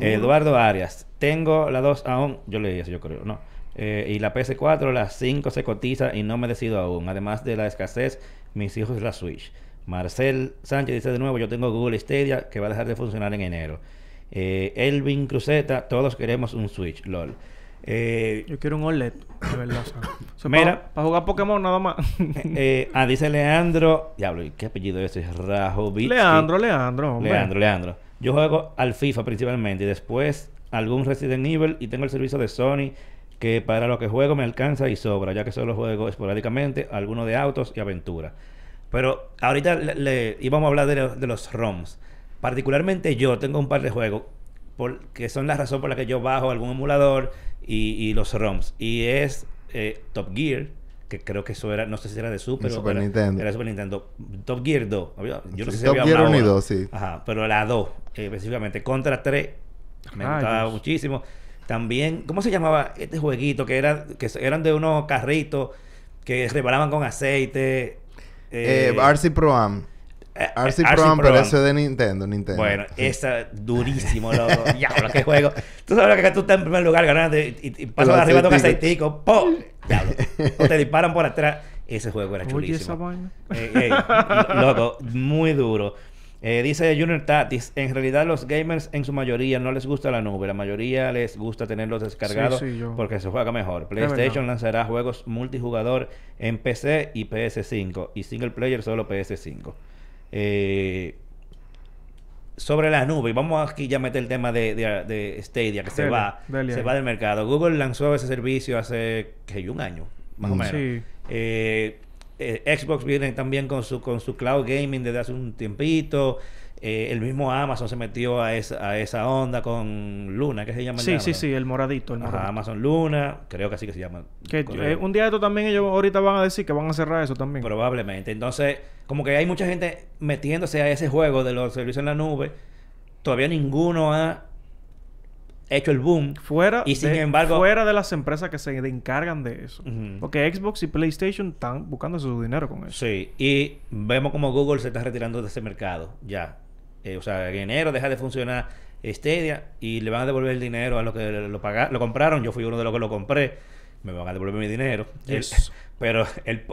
Eduardo Arias, tengo la 2 aún, yo leí eso, yo creo, no. Eh, y la PS4, la 5 se cotiza y no me decido aún. Además de la escasez, mis hijos la Switch. Marcel Sánchez dice de nuevo, yo tengo Google Stadia que va a dejar de funcionar en enero. Eh, Elvin Cruzeta, todos queremos un Switch, lol. Eh,
Yo quiero un OLED, de verdad. o sea. O sea,
Mira.
Para jugar Pokémon nada más.
eh, ah, dice Leandro, diablo, ¿y ¿qué apellido es ese? Rajovic.
Leandro, Leandro, hombre.
Leandro, Leandro. Yo juego al FIFA principalmente y después algún Resident Evil y tengo el servicio de Sony que para lo que juego me alcanza y sobra, ya que solo juego esporádicamente algunos de autos y aventura. Pero ahorita le, le- íbamos a hablar de, lo- de los ROMs. Particularmente yo tengo un par de juegos por- que son la razón por la que yo bajo algún emulador y, y los ROMs. Y es eh, Top Gear, que creo que eso era, no sé si era de Super
Super
era-
Nintendo.
Era Super Nintendo. Top Gear 2. Había- Yo no sé si
Top
había
Gear
una
1 y
hora.
2, sí.
Ajá, pero la 2 eh, específicamente. Contra 3 me gustaba muchísimo. También, ¿cómo se llamaba este jueguito? Que, era, que eran de unos carritos que reparaban con aceite.
Eh,
eh,
RC Pro Am.
eh,
RC
RC
Pro Am, pero
Am.
ese es de Nintendo, Nintendo.
Bueno,
Sí.
esa durísimo, loco. Diablo, qué juego. Tú sabes que tú estás en primer lugar ganando y, y, y pasas arriba de un
aceitico.
¡Pum! Diablo. O te disparan por atrás. Ese juego era
Oye,
chulísimo.
esa vaina.
Eh, eh, loco, muy duro. Eh, dice Junior Tatis, en realidad los gamers en su mayoría no les gusta la nube, la mayoría les gusta tenerlos descargados
Sí, sí, yo-
porque se juega mejor. PlayStation lanzará juegos multijugador en PC y PS5 y single player solo PS5. Eh, sobre la nube, y vamos aquí ya a meter el tema de, de, de Stadia que se va, se
ahí.
va del mercado. Google lanzó ese servicio hace que un año, más o
Mm.
menos.
Sí.
Eh, eh, Xbox viene también con su, con su cloud gaming desde hace un tiempito. Eh, el mismo Amazon se metió a esa, a esa onda con Luna, que se llama. el
Sí,
de
sí, sí, el moradito. El
Ajá,
moradito.
Amazon Luna, creo que así que se llama.
Que eh, un día de esto también ellos ahorita van a decir que van a cerrar eso también.
Probablemente. Entonces, como que hay mucha gente metiéndose a ese juego de los servicios en la nube. Todavía ninguno ha hecho el boom.
fuera,
Y sin
de,
embargo-
fuera de las empresas que se encargan de eso. Porque Xbox y PlayStation están buscando su dinero con eso.
Sí, y vemos como Google se está retirando de ese mercado ya. Eh, o sea, en enero deja de funcionar Stadia y le van a devolver el dinero a los que lo pagaron, lo compraron. Yo fui uno de los que lo compré. Me van a devolver mi dinero. El- pero el,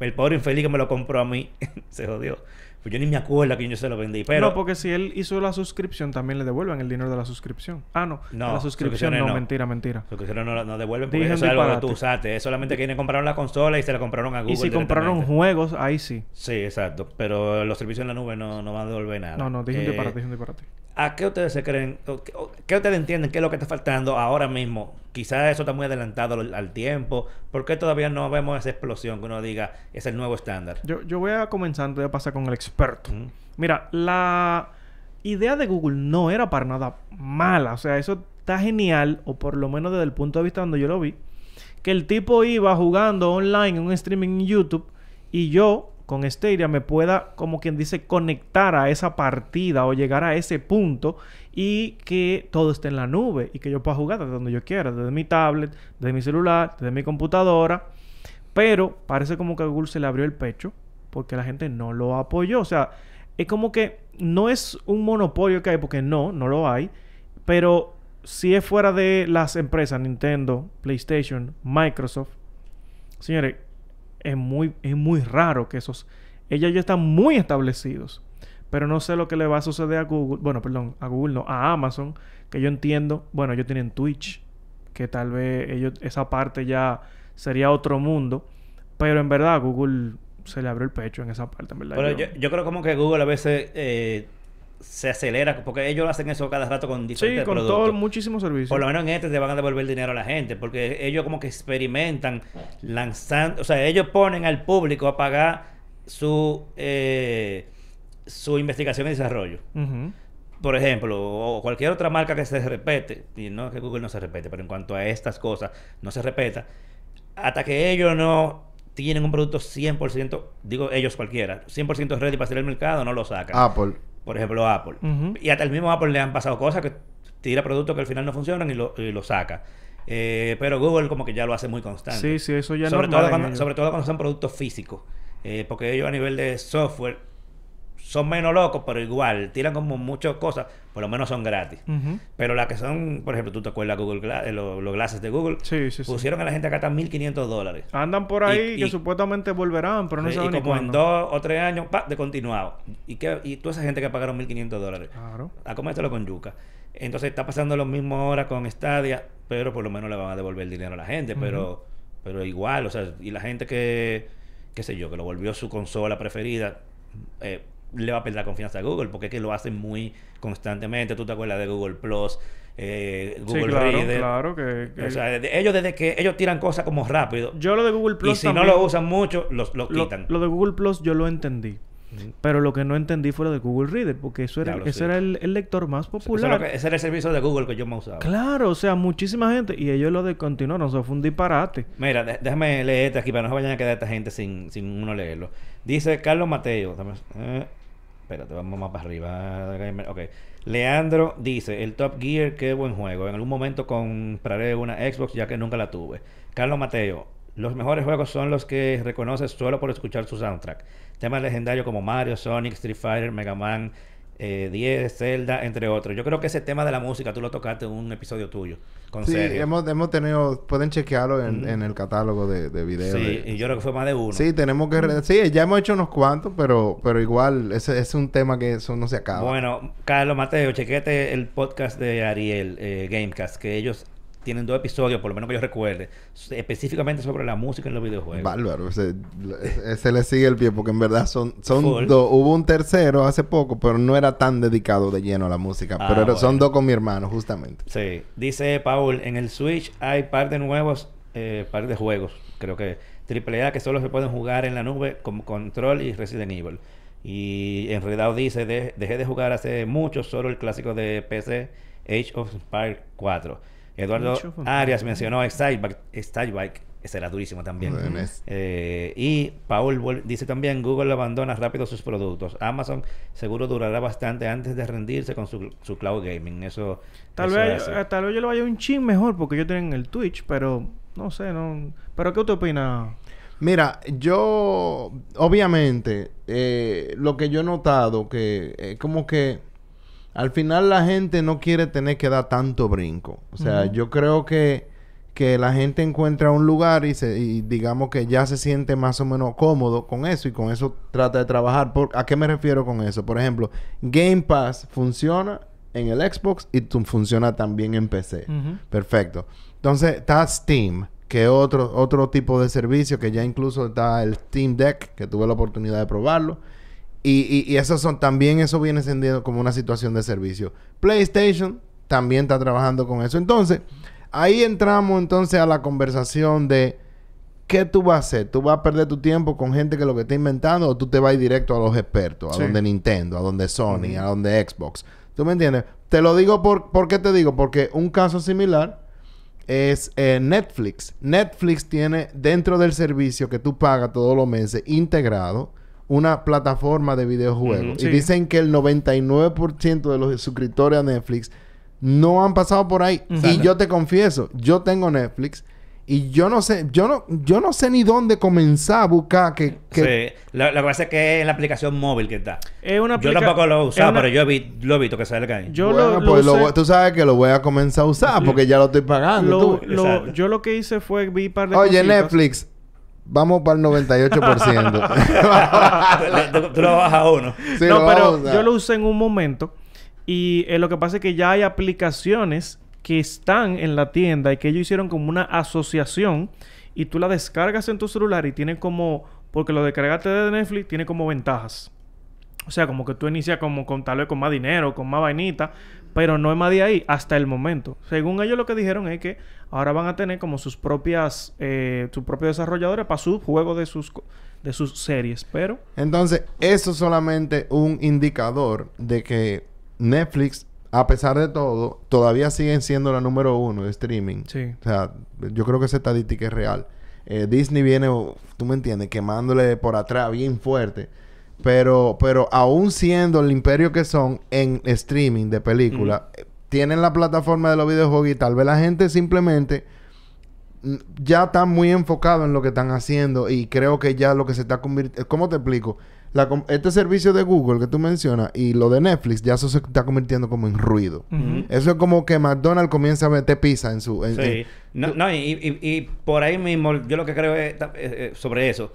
el pobre infeliz que me lo compró a mí se jodió. Pues yo ni me acuerdo a quién yo se lo vendí. Pero
no, porque si él hizo la suscripción, también le devuelven el dinero de la suscripción. Ah, no.
No,
la suscripción
suscripciones
no,
no.
mentira, mentira.
Que hicieron no, no devuelven porque eso es algo que tú usaste. Es solamente quienes compraron la consola y se la compraron a Google.
y si compraron juegos, ahí sí.
Sí, exacto. Pero los servicios en la nube no, no van a devolver nada.
No, no, dije un
Eh,
disparate, dije un disparate.
¿A qué ustedes se creen? o qué- o ¿Qué ustedes entienden? ¿Qué es lo que está faltando ahora mismo? Quizás eso está muy adelantado al, al tiempo. ¿Por qué todavía no vemos esa explosión que uno diga es el nuevo estándar?
Yo, yo voy a comenzar antes de pasar con el experto. Mira, la idea de Google no era para nada mala. O sea, eso está genial, o por lo menos desde el punto de vista donde yo lo vi, que el tipo iba jugando online en un streaming en YouTube y yo con Stadia me pueda, como quien dice, conectar a esa partida o llegar a ese punto y que todo esté en la nube y que yo pueda jugar desde donde yo quiera, desde mi tablet, desde mi celular, desde mi computadora. Pero parece como que a Google se le abrió el pecho porque la gente no lo apoyó. O sea, es como que no es un monopolio que hay, porque no, no lo hay. Pero si es fuera de las empresas Nintendo, PlayStation, Microsoft, señores, es muy, es muy raro que esos... Ellos ya están muy establecidos. Pero no sé lo que le va a suceder a Google. Bueno, perdón, a Google no, a Amazon. Que yo entiendo. Bueno, ellos tienen Twitch. Que tal vez ellos, esa parte ya sería otro mundo. Pero en verdad, a Google se le abrió el pecho en esa parte, en verdad.
Pero
Yo-
yo, yo creo como que Google a veces eh, se acelera porque ellos hacen eso cada rato con
sí,
diferentes
con
productos.
todo, muchísimos servicios.
Por lo menos en este te van a devolver dinero a la gente, porque ellos como que experimentan lanzando, o sea, ellos ponen al público a pagar su eh, su investigación y desarrollo. Por ejemplo, o cualquier otra marca que se repete, y no es que Google no se repete, pero en cuanto a estas cosas no se repeta, hasta que ellos no tienen un producto 100%, digo ellos cualquiera, 100% ready para salir al mercado, no lo sacan.
Apple.
Por ejemplo, Apple. Y hasta el mismo Apple le han pasado cosas que tira productos que al final no funcionan y lo, y lo saca. Eh, pero Google como que ya lo hace muy constante.
Sí, sí, eso ya
sobre,
normal
todo cuando, sobre todo cuando son productos físicos. Eh, porque ellos a nivel de software son menos locos, pero igual tiran como muchas cosas, por lo menos son gratis. Pero las que son, por ejemplo, tú te acuerdas Google Gla- eh, los, los glasses de Google,
Sí, sí, sí.
pusieron a la gente acá hasta 1.500 dólares.
Andan por ahí
Y-
que
y-
supuestamente volverán, pero no saben
y
ni
como en dos o tres años, pa, de continuado. Y, que, y toda esa gente que pagaron 1.500 dólares.
Claro.
a comértelo con yuca. Entonces está pasando lo mismo ahora con Stadia, pero por lo menos le van a devolver el dinero a la gente, pero pero igual, o sea, y la gente que qué sé yo, que lo volvió su consola preferida, eh, le va a perder la confianza a Google porque es que lo hacen muy constantemente. Tú te acuerdas de Google Plus, eh,
Sí,
Google
claro,
Reader.
claro que... que-
O sea, de- ellos desde que ellos tiran cosas como rápido
yo lo de Google Plus
y si
también-
no lo usan mucho, los, los
lo,
quitan.
lo de Google Plus yo lo entendí. Pero lo que no entendí fue lo de Google Reader, porque eso era, ese
sí.
era el, el lector más
Eso
popular.
que- ese era el servicio de Google que yo me usaba.
Claro, o sea, muchísima gente. Y ellos lo descontinuaron. O sea, fue un disparate.
Mira, de- déjame leer este aquí para no se vayan a quedar esta gente sin, sin uno leerlo. Dice Carlos Mateo. eh, espérate, vamos más para arriba. Leandro dice: El Top Gear, qué buen juego. En algún momento compraré una Xbox ya que nunca la tuve. Carlos Mateo. Los mejores juegos son los que reconoces solo por escuchar su soundtrack. Temas legendarios como Mario, Sonic, Street Fighter, Mega Man eh, 10, Zelda, entre otros. Yo creo que ese tema de la música tú lo tocaste en un episodio tuyo. Con
Sí,
Sergio.
hemos, hemos tenido... Pueden chequearlo en, el catálogo de, de videos.
Sí,
de-
y yo creo que fue más de uno.
Sí, tenemos que... re- Sí, ya hemos hecho unos cuantos, pero, pero igual, ese, ese es un tema que eso no se acaba.
Bueno, Carlos Mateo, chequete el podcast de Ariel, eh, Gamecast, que ellos tienen dos episodios, por lo menos que yo recuerde, específicamente sobre la música en los videojuegos.
Bárbaro, ese, ese le sigue el pie porque en verdad son, son dos. Hubo un tercero hace poco, pero no era tan dedicado de lleno a la música.
Ah,
pero son dos con mi hermano, justamente.
Sí, dice Paul, en el Switch hay par de nuevos, eh, par de juegos, creo que AAA que solo se pueden jugar en la nube como Control y Resident Evil. Y Enredado dice, de- dejé de jugar hace mucho solo el clásico de PC Age of Empire 4. Eduardo. Arias mencionó Starbike, ese era durísimo también.
Bueno,
Eh, y Paul dice también, Google abandona rápido sus productos. Amazon seguro durará bastante antes de rendirse con su, su cloud gaming. Eso
Tal
eso
vez,
así.
eh, tal vez yo lo vaya un chin mejor porque ellos tienen el Twitch, pero no sé, no. Pero ¿qué usted opina?
Mira, yo obviamente eh, lo que yo he notado que es como que al final la gente no quiere tener que dar tanto brinco. O sea, yo creo que, que la gente encuentra un lugar y, se, y digamos que ya se siente más o menos cómodo con eso y con eso trata de trabajar. Por, ¿A qué me refiero con eso? Por ejemplo, Game Pass funciona en el Xbox y funciona también en PC. Perfecto. Entonces está Steam, que es otro, otro tipo de servicio que ya incluso está el Steam Deck, que tuve la oportunidad de probarlo. Y, y, y esos son también, eso viene siendo como una situación de servicio. PlayStation también está trabajando con eso. Entonces, ahí entramos entonces a la conversación de ¿qué tú vas a hacer? ¿Tú vas a perder tu tiempo con gente que lo que está inventando o tú te vas directo a los expertos? A
Sí.
donde Nintendo, a donde Sony, a donde Xbox. ¿Tú me entiendes? Te lo digo por... ¿Por qué te digo? Porque un caso similar es eh, Netflix. Netflix tiene dentro del servicio que tú pagas todos los meses integrado una plataforma de videojuegos. Y dicen que el 99% de los suscriptores a Netflix no han pasado por ahí. Y yo te confieso, yo tengo Netflix y yo no sé, yo no, yo no sé ni dónde comenzar a buscar que... que
Sí. Lo, lo que pasa es que es la aplicación móvil que está.
Es una
Yo
aplica-
tampoco lo he usado,
una-
pero yo he vi- lo he visto que sale ahí.
Yo
Bueno,
lo, lo
pues lo
usé-
voy- tú sabes que lo voy a comenzar a usar porque ya lo estoy pagando.
lo-
tú.
lo-
Exacto.
yo lo que hice fue vi un par de
Oye,
cositas.
Netflix, vamos para el 98%.
tú, tú lo bajas a uno.
Sí,
no,
lo
pero
vamos a usar.
yo lo usé en un momento y eh, lo que pasa es que ya hay aplicaciones que están en la tienda y que ellos hicieron como una asociación y tú la descargas en tu celular y tiene como porque lo descargaste de Netflix tiene como ventajas. O sea, como que tú inicias como con tal vez con más dinero, con más vainita, pero no es más de ahí hasta el momento. Según ellos lo que dijeron es que ahora van a tener como sus propias, eh, sus propios desarrolladores para sus juegos de sus de sus series, pero
Entonces, eso es solamente un indicador de que Netflix, a pesar de todo, todavía siguen siendo la número uno de streaming.
sí.
O sea, yo creo que esa estadística es real. Eh, Disney viene, tú me entiendes, quemándole por atrás bien fuerte. Pero, pero aún siendo el imperio que son en streaming de películas, eh, tienen la plataforma de los videojuegos y tal vez la gente simplemente mm, ya está muy enfocado en lo que están haciendo y creo que ya lo que se está convirtiendo... ¿Cómo te explico? La com- este servicio de Google que tú mencionas y lo de Netflix ya eso se está convirtiendo como en ruido. Eso es como que McDonald's comienza a meter pizza en su... en-
Sí.
en-
No, no y, y- y por ahí mismo, yo lo que creo es, eh, eh, sobre eso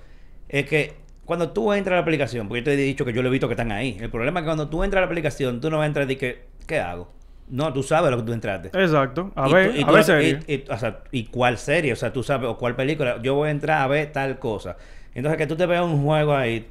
es que cuando tú entras a la aplicación, porque yo te he dicho que yo lo he visto que están ahí. El problema es que cuando tú entras a la aplicación, tú no vas a entrar y que, ¿qué hago? No, tú sabes lo que tú entraste.
Exacto. A
Y
ver,
tú- y
a ver serie.
Y, y- o sea, ¿y cuál serie? O sea, tú sabes, o cuál película. Yo voy a entrar a ver tal cosa. Entonces, que tú te veas un juego ahí,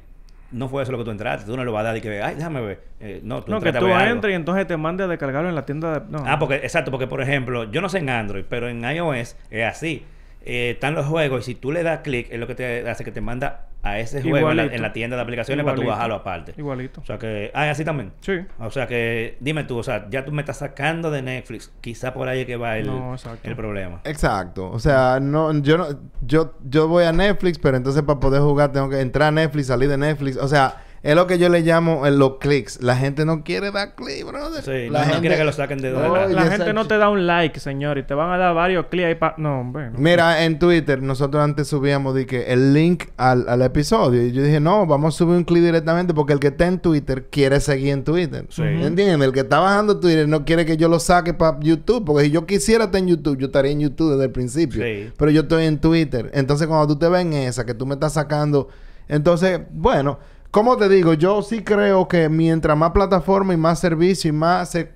no fue eso lo que tú entraste. Tú no lo vas a dar y que, ay, déjame ver. Eh, no, tú
no, que tú entres y entonces te mande a descargarlo en la tienda de... No.
Ah, porque, exacto, porque por ejemplo, yo no sé en Android, pero en iOS es así. Eh, están los juegos y si tú le das clic, es lo que te hace que te manda a ese juego en la,
Igualito.
en la tienda de aplicaciones para tú bajarlo aparte.
Igualito.
O sea que, ah, así también.
Sí.
O sea que, dime tú, o sea, ya tú me estás sacando de Netflix. Quizá por ahí es que va el,
No,
el problema.
Exacto. O sea, no, yo no, yo, yo voy a Netflix, pero entonces para poder jugar tengo que entrar a Netflix, salir de Netflix. O sea, es lo que yo le llamo eh, los clics. La gente no quiere dar clic, brother.
Sí,
la
no- no quiere que lo saquen de- de
La, gente no te da un like, señor, y te van a dar varios clics ahí para... No, hombre. no.
Mira, en Twitter nosotros antes subíamos de que el link al, al episodio. Y yo dije, no, vamos a subir un clic directamente porque el que está en Twitter quiere seguir en Twitter.
Sí.
¿Entiendes? El que está bajando Twitter no quiere que yo lo saque para YouTube. Porque si yo quisiera estar en YouTube, yo estaría en YouTube desde el principio.
Sí.
Pero yo estoy en Twitter. Entonces, cuando tú te ves en esa, que tú me estás sacando. Entonces, bueno, como te digo, yo sí creo que mientras más plataforma y más servicio y más. se-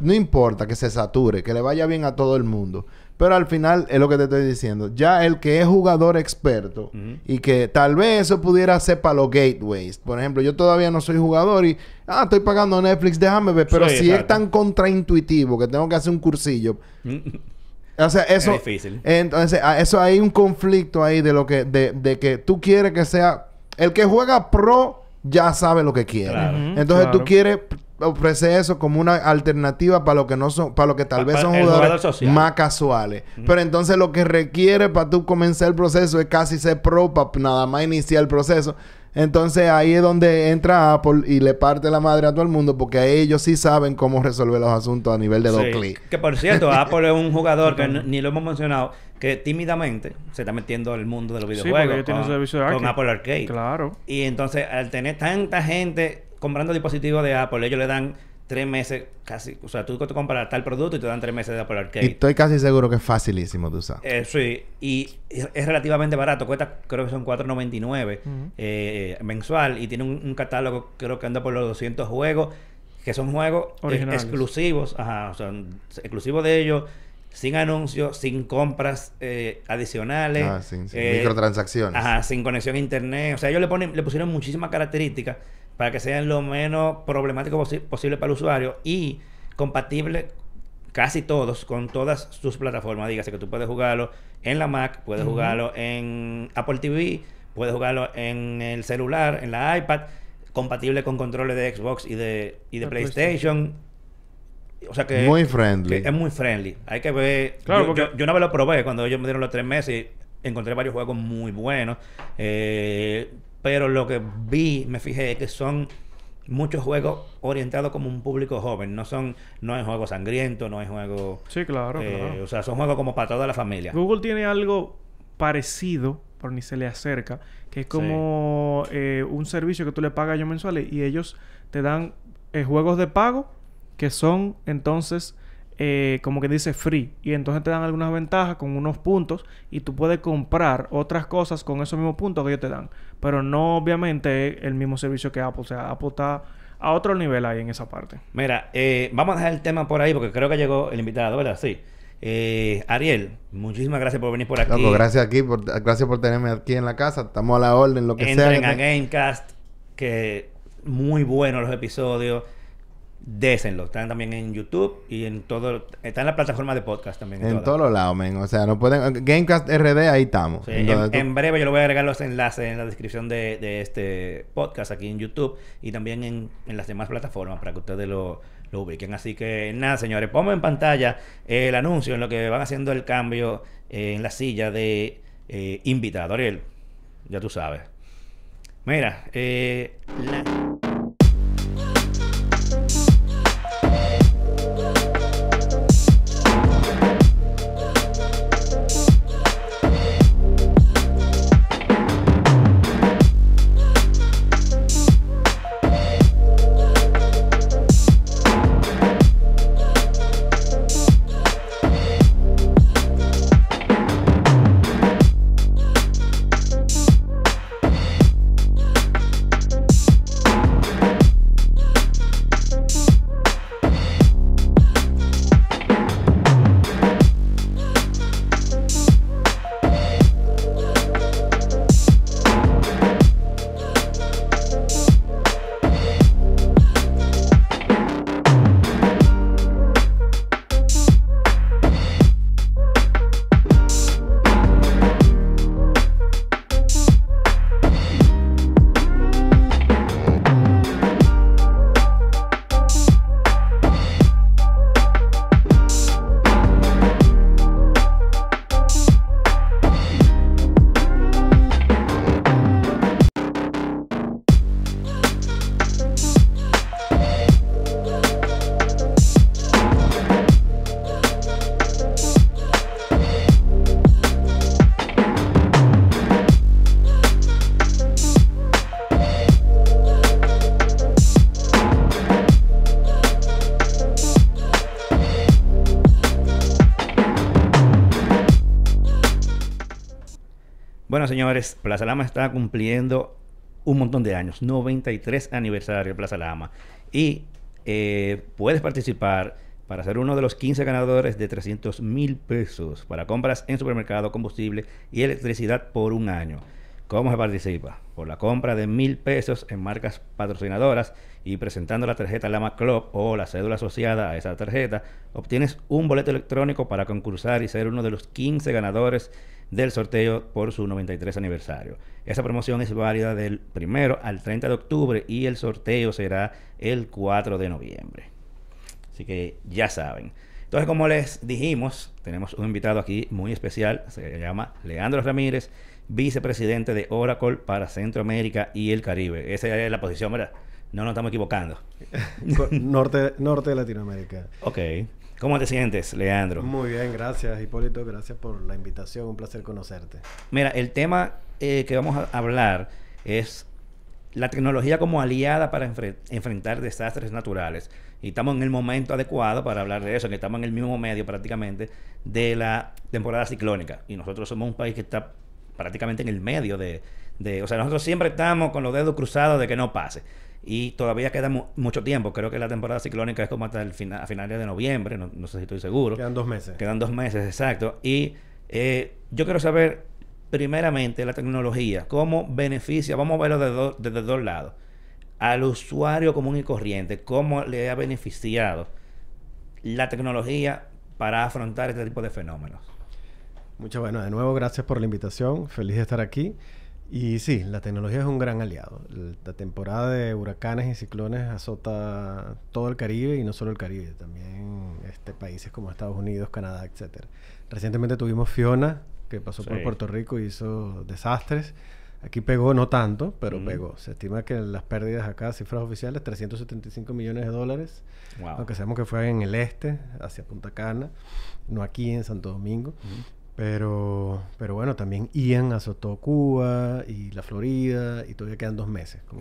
no importa que se sature, que le vaya bien a todo el mundo. Pero al final es lo que te estoy diciendo. Ya el que es jugador experto y que tal vez eso pudiera ser para los gateways. Por ejemplo, yo todavía no soy jugador y, ah, estoy pagando Netflix, déjame ver. Pero
Sí,
si es tan contraintuitivo que tengo que hacer un cursillo, O sea, eso...
Es difícil.
Entonces, a- eso hay un conflicto ahí de lo que... De, de que tú quieres que sea... El que juega pro ya sabe lo que quiere.
Claro.
Entonces, tú
claro.
quieres ofrecer eso como una alternativa para lo que no son... Para lo que tal
Pa-
vez son jugadores más casuales. Pero entonces, lo que requiere para tú comenzar el proceso es casi ser pro para nada más iniciar el proceso. Entonces, ahí es donde entra Apple y le parte la madre a todo el mundo porque ellos sí saben cómo resolver los asuntos a nivel de dos
Sí.
clics.
Que por cierto, Apple es un jugador que ni lo hemos mencionado, que tímidamente se está metiendo al mundo de los
Sí, porque
videojuegos.
ellos tienen
con,
servicio de
con
arcade.
Apple Arcade.
Claro.
Y entonces, al tener tanta gente comprando dispositivos de Apple, ellos le dan tres meses casi. O sea, tú te compras tal producto y te dan tres meses de Apple
Y
Arcade.
estoy casi seguro que es facilísimo de usar.
Eh, sí, y es es relativamente barato, cuesta creo que son 4.99
Ujú.
eh, mensual y tiene un, un catálogo creo que anda por los 200 juegos, que son juegos eh, exclusivos, ajá, o sea, exclusivos de ellos, sin anuncios, sin compras eh, adicionales,
Ah, sí, sí.
eh,
Microtransacciones.
Ajá, sin conexión a internet. O sea, ellos le ponen, le pusieron muchísimas características para que sean lo menos problemático posi- posible para el usuario y compatible casi todos con todas sus plataformas. Dígase que tú puedes jugarlo en la Mac, puedes jugarlo en Apple TV, puedes jugarlo en el celular, en la iPad, compatible con controles de Xbox y de, y de
De
PlayStation. O sea que
Muy friendly.
que es muy friendly. Hay que ver.
Claro,
yo,
porque-
yo, yo una vez lo probé cuando ellos me dieron los tres meses y encontré varios juegos muy buenos. Eh, pero lo que vi, me fijé, es que son muchos juegos orientados como un público joven. No son, no hay juegos sangrientos, no hay juegos.
Sí, claro,
eh,
claro.
O sea, son juegos como para toda la familia.
Google tiene algo parecido, pero ni se le acerca, que es como eh, un servicio que tú le pagas a ellos mensuales y ellos te dan eh, juegos de pago que son entonces eh, como que dice free y entonces te dan algunas ventajas con unos puntos y tú puedes comprar otras cosas con esos mismos puntos que ellos te dan, pero no obviamente es el mismo servicio que Apple, o sea, Apple está a otro nivel ahí en esa parte.
Mira, eh, vamos a dejar el tema por ahí porque creo que llegó el invitado, ¿verdad? Sí. Eh, Ariel, muchísimas gracias por venir por aquí.
Loco, gracias aquí por, gracias por tenerme aquí en la casa. Estamos a la orden, lo que sea.
Entren a Gamecast, que muy buenos los episodios. Désenlo. Están también en YouTube y en todo. Está en la plataforma de podcast también.
En
todas.
todos los lados, men. O sea, no pueden... Gamecast RD, ahí estamos.
Sí,
En
en,
tú-
en breve yo le voy a agregar los enlaces en la descripción de, de este podcast aquí en YouTube y también en, en las demás plataformas para que ustedes lo, lo ubiquen. Así que nada, señores, pongo en pantalla el anuncio en lo que van haciendo el cambio eh, en la silla de eh, invitado. Ariel, ya tú sabes. Mira, eh, la- Plaza Lama está cumpliendo un montón de años, 93 aniversario de Plaza Lama. Y eh, puedes participar para ser uno de los 15 ganadores de 300 mil pesos para compras en supermercado, combustible y electricidad por un año. ¿Cómo se participa? Por la compra de mil pesos en marcas patrocinadoras y presentando la tarjeta Lama Club o la cédula asociada a esa tarjeta, obtienes un boleto electrónico para concursar y ser uno de los 15 ganadores del sorteo por su 93 aniversario. Esa promoción es válida del primero al 30 de octubre y el sorteo será el 4 de noviembre. Así que ya saben. Entonces, como les dijimos, tenemos un invitado aquí muy especial, se llama Leandro Ramírez, vicepresidente de Oracle para Centroamérica y el Caribe. Esa es la posición, ¿verdad? No nos estamos equivocando.
norte, norte de Latinoamérica.
Ok. ¿Cómo te sientes, Leandro?
Muy bien, gracias, Hipólito. Gracias por la invitación. Un placer conocerte.
Mira, el tema eh, que vamos a hablar es la tecnología como aliada para enfrentar desastres naturales. Y estamos en el momento adecuado para hablar de eso, que estamos en el mismo medio prácticamente de la temporada ciclónica. Y nosotros somos un país que está prácticamente en el medio de, de... O sea, nosotros siempre estamos con los dedos cruzados de que no pase y todavía queda mucho tiempo. Creo que la temporada ciclónica es como hasta el final, a finales de noviembre, no, sé si estoy seguro.
Quedan dos meses.
Quedan dos meses, exacto. Y eh, yo quiero saber, primeramente, la tecnología, cómo beneficia, vamos a verlo desde, dos lados, al usuario común y corriente, cómo le ha beneficiado la tecnología para afrontar este tipo de fenómenos.
Muchas bueno, de nuevo gracias por la invitación, feliz de estar aquí. Y sí, la tecnología es un gran aliado. La temporada de huracanes y ciclones azota todo el Caribe y no solo el Caribe, también este, países como Estados Unidos, Canadá, etcétera. Recientemente tuvimos Fiona, que pasó por Puerto Rico y hizo desastres. Aquí pegó no tanto, pero pegó. Se estima que las pérdidas acá, cifras oficiales, 375 millones de dólares. Aunque sabemos que fue en el este, hacia Punta Cana, no aquí en Santo Domingo. Pero, pero bueno, también Ian azotó Cuba y la Florida y todavía quedan dos meses, como,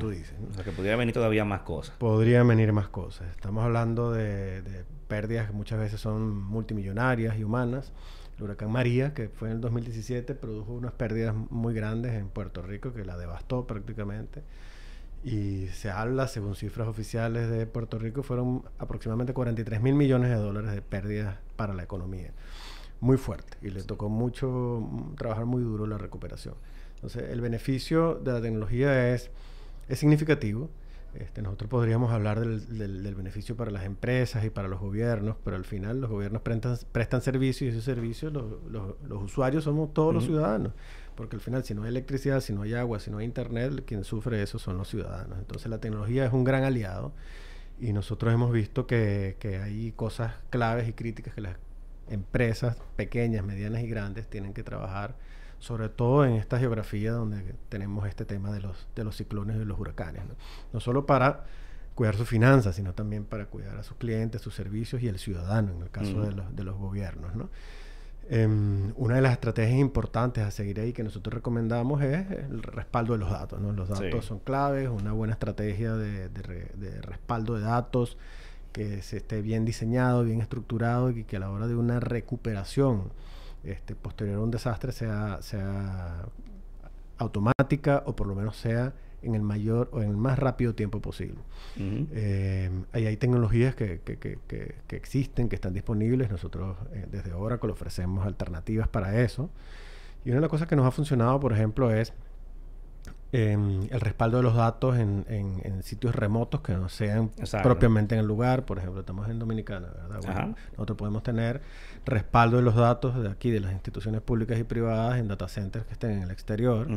tú dices.
O sea, que podría venir todavía más cosas.
Podrían venir más cosas. Estamos hablando de, pérdidas que muchas veces son multimillonarias y humanas. El huracán María, que fue en el 2017, produjo unas pérdidas muy grandes en Puerto Rico que la devastó prácticamente. Y se habla, según cifras oficiales de Puerto Rico, fueron aproximadamente 43 mil millones de dólares de pérdidas para la economía muy fuerte y le tocó mucho mm, trabajar muy duro la recuperación. Entonces, el beneficio de la tecnología es, es significativo. Este, nosotros podríamos hablar del, del, beneficio para las empresas y para los gobiernos, pero al final los gobiernos prestan, prestan servicios y esos servicios los, los, usuarios somos todos los ciudadanos. Porque al final, si no hay electricidad, si no hay agua, si no hay internet, quien sufre eso son los ciudadanos. Entonces, la tecnología es un gran aliado y nosotros hemos visto que, que hay cosas claves y críticas que las empresas pequeñas, medianas y grandes tienen que trabajar, sobre todo en esta geografía donde tenemos este tema de los, de los ciclones y de los huracanes. ¿no? solo para cuidar sus finanzas, sino también para cuidar a sus clientes, sus servicios y el ciudadano, en el caso de, los, de los gobiernos. ¿no? Em, una de las estrategias importantes a seguir ahí que nosotros recomendamos es el respaldo de los datos. ¿no? Los datos son claves, una buena estrategia de, de respaldo de datos que se esté bien diseñado, bien estructurado y que a la hora de una recuperación este, posterior a un desastre sea, sea automática o por lo menos sea en el mayor o en el más rápido tiempo posible. Eh, hay tecnologías que, que, que, que, existen, que están disponibles. Nosotros eh, desde Oracle ofrecemos alternativas para eso. Y una de las cosas que nos ha funcionado, por ejemplo, es el respaldo de los datos en, en, sitios remotos que no sean propiamente en el lugar. Por ejemplo, estamos en Dominicana, ¿verdad? nosotros podemos tener respaldo de los datos de aquí, de las instituciones públicas y privadas, en data centers que estén en el exterior,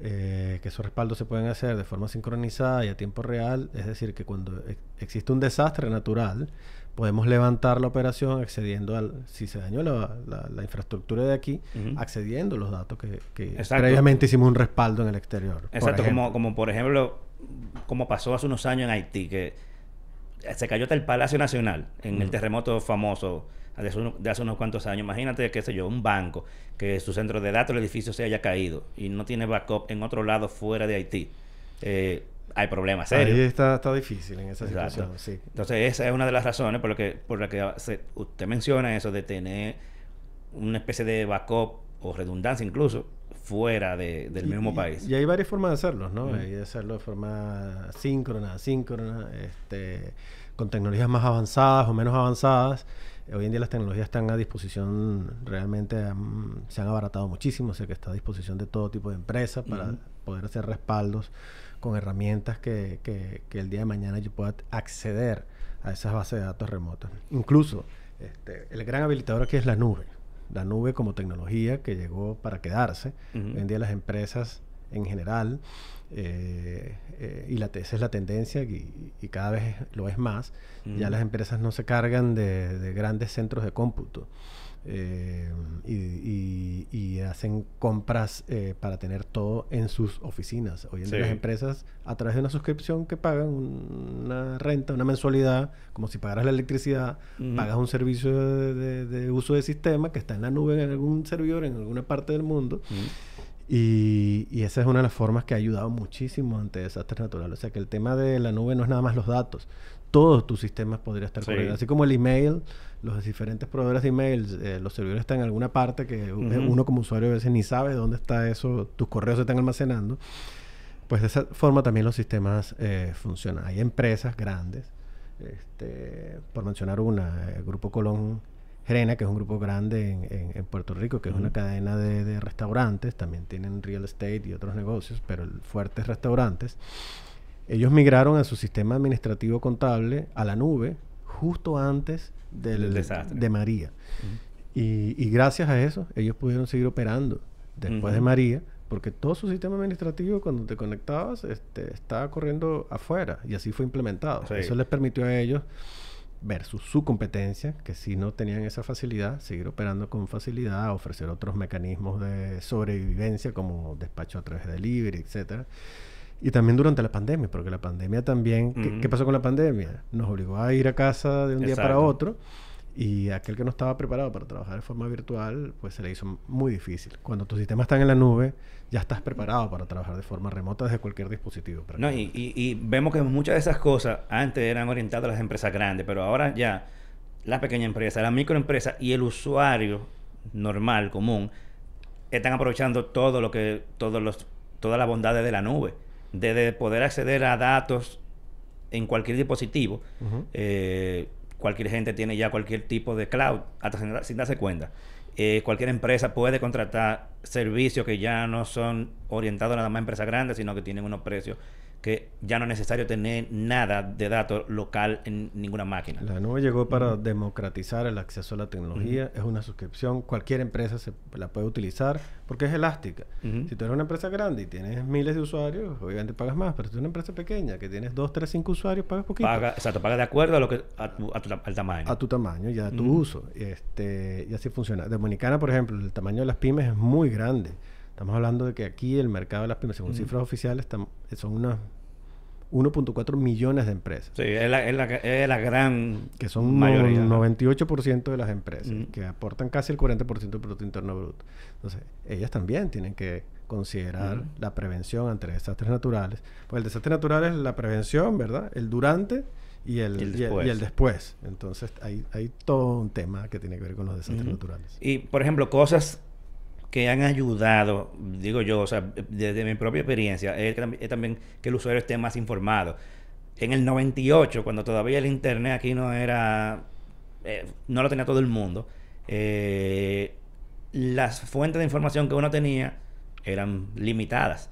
eh, que esos respaldos se pueden hacer de forma sincronizada y a tiempo real. Es decir, que cuando existe un desastre natural, podemos levantar la operación accediendo al, si se dañó la, la, infraestructura de aquí, accediendo a los datos que, que previamente hicimos un respaldo en el exterior.
Exacto, como, como por ejemplo, como pasó hace unos años en Haití, que se cayó hasta el Palacio Nacional en el terremoto famoso de hace, unos cuantos años. Imagínate, qué sé yo, un banco que su centro de datos, el edificio se haya caído y no tiene backup en otro lado fuera de Haití. Eh, hay problemas serios.
Ahí está, está difícil en esa situación, sí.
Entonces, esa es una de las razones por, lo que, por la que usted menciona eso de tener una especie de backup o redundancia incluso fuera de- del
Y-
mismo país.
Y hay varias formas de hacerlo, ¿no? Hay de hacerlo de forma síncrona, asíncrona, este, con tecnologías más avanzadas o menos avanzadas. Hoy en día las tecnologías están a disposición, realmente se han abaratado muchísimo, o sea que está a disposición de todo tipo de empresas para poder hacer respaldos con herramientas que, que- que el día de mañana yo pueda acceder a esas bases de datos remotas. Incluso este, el gran habilitador aquí es la nube. La nube como tecnología que llegó para quedarse. Hoy en día las empresas en general, eh, eh, y la, esa es la tendencia y, y cada vez lo es más, ya las empresas no se cargan de, de grandes centros de cómputo. Eh, y, y- y hacen compras eh, para tener todo en sus oficinas. Hoy en día
Sí.
las empresas, a través de una suscripción que pagan una renta, una mensualidad, como si pagaras la electricidad, pagas un servicio de, de- de uso de sistema que está en la nube en algún servidor en alguna parte del mundo. Y, y esa es una de las formas que ha ayudado muchísimo ante desastres naturales. O sea que el tema de la nube no es nada más los datos. Todos tus sistemas podrían estar
Sí.
corriendo. Así como el email, los diferentes proveedores de email, eh, los servidores están en alguna parte que u-
Ujú.
uno como usuario a veces ni sabe dónde está eso, tus correos se están almacenando. Pues de esa forma también los sistemas eh, funcionan. Hay empresas grandes, este, por mencionar una, el Grupo Colón Gerena, que es un grupo grande en, en- en Puerto Rico, que es una cadena de, de restaurantes, también tienen real estate y otros negocios, pero el fuerte es restaurantes. Ellos migraron a su sistema administrativo contable a la nube justo antes del,
desastre.
de María. Y, y gracias a eso, ellos pudieron seguir operando después de. María, porque todo su sistema administrativo, cuando te conectabas, este, estaba corriendo afuera y así fue implementado.
Sí.
Eso les permitió a ellos, versus su competencia, que si no tenían esa facilidad, seguir operando con facilidad, ofrecer otros mecanismos de sobrevivencia como despacho a través de delivery, etcétera. Y también durante la pandemia, porque la pandemia también, ¿qué, pasó con la pandemia? Nos obligó a ir a casa de un día para otro y aquel que no estaba preparado para trabajar de forma virtual, pues se le hizo muy difícil. Cuando tus sistemas están en la nube, ya estás preparado para trabajar de forma remota desde cualquier dispositivo.
No, y, y- y vemos que muchas de esas cosas antes eran orientadas a las empresas grandes, pero ahora ya la pequeña empresa, la microempresa y el usuario normal, común, están aprovechando todo lo que, todos los, todas las bondades de la nube. Desde poder acceder a datos en cualquier dispositivo. Eh, cualquier gente tiene ya cualquier tipo de cloud, hasta sin, sin darse cuenta. Eh, cualquier empresa puede contratar servicios que ya no son orientados nada más a empresas grandes, sino que tienen unos precios que ya no es necesario tener nada de datos local en ninguna máquina.
La nube llegó para democratizar el acceso a la tecnología. Es una suscripción. Cualquier empresa se la puede utilizar porque es elástica. Si tú eres una empresa grande y tienes miles de usuarios, obviamente pagas más. Pero si tú eres una empresa pequeña que tienes 2, 3, 5 usuarios, pagas poquito.
Paga, exacto, paga de acuerdo a lo que a tu- a tu- al tamaño.
a tu tamaño y a tu uso. Este, y así funciona. Dominicana, por ejemplo, el tamaño de las pymes es muy grande. Estamos hablando de que aquí el mercado de las pymes, según cifras oficiales, son unas 1.4 millones de empresas.
Sí, es la, es la, es la gran
Que son un
mayoría.
98% de las empresas, que aportan casi el 40% del Producto Interno Bruto. Entonces, ellas también tienen que considerar la prevención ante desastres naturales. Pues el desastre natural es la prevención, ¿verdad? El durante y el,
Y el
y el- y el
después.
después. Entonces, hay, hay todo un tema que tiene que ver con los desastres naturales.
Y, por ejemplo, cosas que han ayudado, digo yo, o sea, desde mi propia experiencia, es, también que el usuario esté más informado. En el 98, cuando todavía el Internet aquí no era, eh, no lo tenía todo el mundo, eh, las fuentes de información que uno tenía eran limitadas.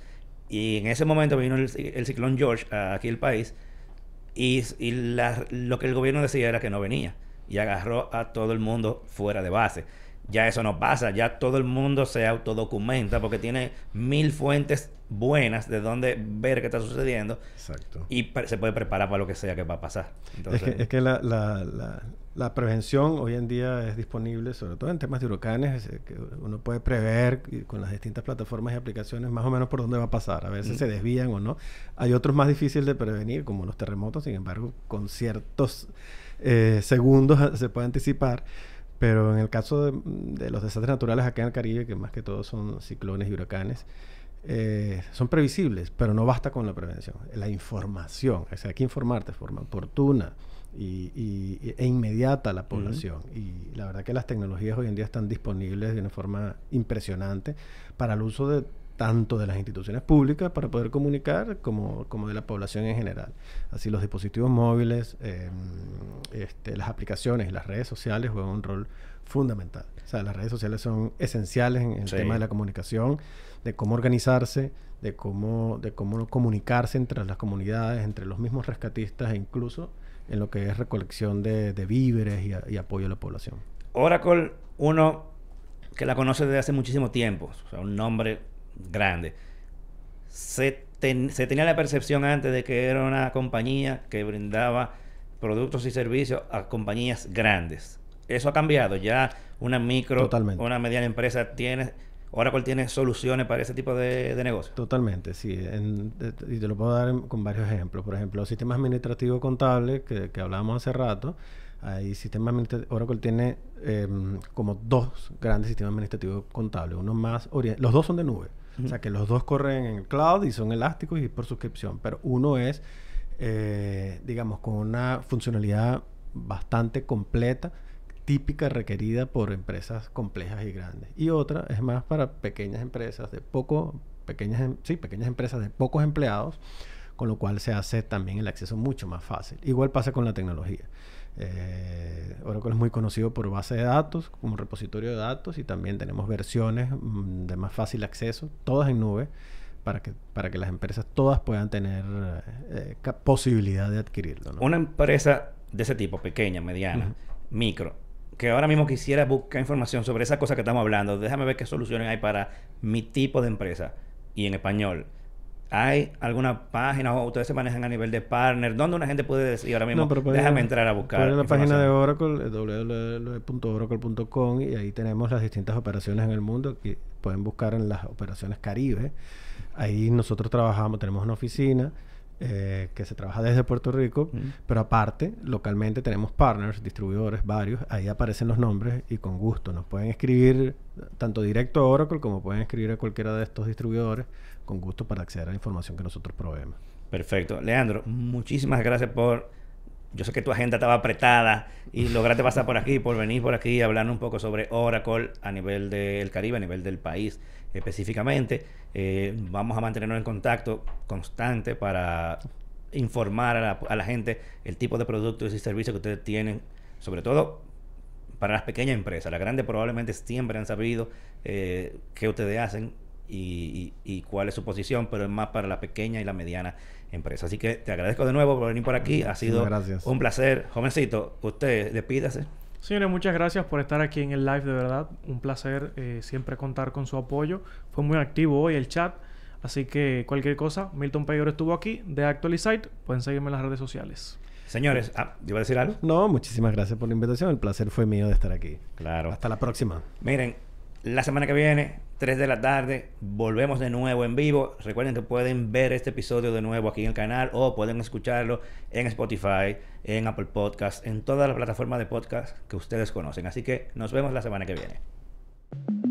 Y en ese momento vino el, ciclón George aquí al país y, lo que el gobierno decía era que no venía. Y agarró a todo el mundo fuera de base. Ya eso no pasa. Ya todo el mundo se autodocumenta porque tiene mil fuentes buenas de donde ver qué está sucediendo.
Exacto.
Y se puede preparar para lo que sea que va a pasar. Entonces,
es que, es que la, la- la- la prevención hoy en día es disponible, sobre todo en temas de huracanes, que uno puede prever con las distintas plataformas y aplicaciones más o menos por dónde va a pasar. A veces
Mm.
se desvían o no. Hay otros más difíciles de prevenir, como los terremotos, sin embargo, con ciertos eh, segundos a- se puede anticipar. Pero en el caso de, de los desastres naturales acá en el Caribe, que más que todo son ciclones y huracanes, eh, son previsibles, pero no basta con la prevención. La información, o sea, hay que informarte de forma oportuna, y, y- e inmediata a la población. Y la verdad que las tecnologías hoy en día están disponibles de una forma impresionante para el uso de tanto de las instituciones públicas para poder comunicar como, como de la población en general. Así los dispositivos móviles, eh, este, las aplicaciones y las redes sociales juegan un rol fundamental. O sea, las redes sociales son esenciales en el
Sí.
tema de la comunicación, de cómo organizarse, de cómo, de cómo comunicarse entre las comunidades, entre los mismos rescatistas e incluso en lo que es recolección de, de víveres y, a- y apoyo a la población.
Oracle, uno que la conoce desde hace muchísimo tiempo, o sea, un nombre grande. Se, ten- se tenía la percepción antes de que era una compañía que brindaba productos y servicios a compañías grandes. Eso ha cambiado. Ya una micro,
Totalmente.
una mediana empresa tiene, Oracle tiene soluciones para ese tipo de, de negocios.
Totalmente, sí. En- y te lo puedo dar en- con varios ejemplos. Por ejemplo, los sistemas administrativos contables que, que hablábamos hace rato. Hay sistemas administra- Oracle tiene em, como dos grandes sistemas administrativos contables. Uno más Los dos son de nube. O sea que los dos corren en el cloud y son elásticos y por suscripción. Pero uno es, eh, digamos, con una funcionalidad bastante completa típica requerida por empresas complejas y grandes. Y otra es más para pequeñas empresas de poco, pequeñas, em- sí, pequeñas empresas de pocos empleados, con lo cual se hace también el acceso mucho más fácil. Igual pasa con la tecnología. Eh, Oracle es muy conocido por base de datos, como repositorio de datos, y también tenemos versiones mm, de más fácil acceso, todas en nube, para que, para que las empresas todas puedan tener eh, posibilidad de adquirirlo. ¿no?
Una empresa de ese tipo, pequeña, mediana, micro, que ahora mismo quisiera buscar información sobre esa cosa que estamos hablando, déjame ver qué soluciones hay para mi tipo de empresa y en español. ¿Hay alguna página o ustedes se manejan a nivel de partner? ¿Dónde una gente puede decir ahora mismo,
No, pero pueden-
déjame entrar a buscar?
a la página de
información"?
Oracle, eh, www.oracle.com, y ahí tenemos las distintas operaciones en el mundo que pueden buscar en las operaciones Caribe. Ahí nosotros trabajamos, tenemos una oficina eh, que se trabaja desde Puerto Rico, pero aparte, localmente tenemos partners, distribuidores, varios. Ahí aparecen los nombres y con gusto nos pueden escribir tanto directo a Oracle como pueden escribir a cualquiera de estos distribuidores con gusto para acceder a la información que nosotros proveemos.
Perfecto. Leandro, muchísimas gracias por... Yo sé que tu agenda estaba apretada y lograste pasar por aquí, por venir por aquí, hablando un poco sobre Oracle a nivel del Caribe, a nivel del país específicamente. Eh, vamos a mantenernos en contacto constante para informar a la, a la gente el tipo de productos y servicios que ustedes tienen, sobre todo para las pequeñas empresas. Las grandes probablemente siempre han sabido eh, qué ustedes hacen y, y- y cuál es su posición, pero es más para la pequeña y la mediana empresa. Así que te agradezco de nuevo por venir por aquí. Ha sido
gracias.
un placer. Jovencito, usted despídase.
Señores, muchas gracias por estar aquí en el live, de verdad. Un placer eh, siempre contar con su apoyo. Fue muy activo hoy el chat. Así que cualquier cosa, Milton Payor estuvo aquí de Actualizite. Pueden seguirme en las redes sociales.
Señores, ah, ¿iba a decir algo?
No, muchísimas gracias por la invitación. El placer fue mío de estar aquí.
Claro.
Hasta la próxima.
Miren, la semana que viene, 3 de la tarde, volvemos de nuevo en vivo. Recuerden que pueden ver este episodio de nuevo aquí en el canal o pueden escucharlo en Spotify, en Apple Podcast, en todas las plataformas de podcast que ustedes conocen. Así que nos vemos la semana que viene.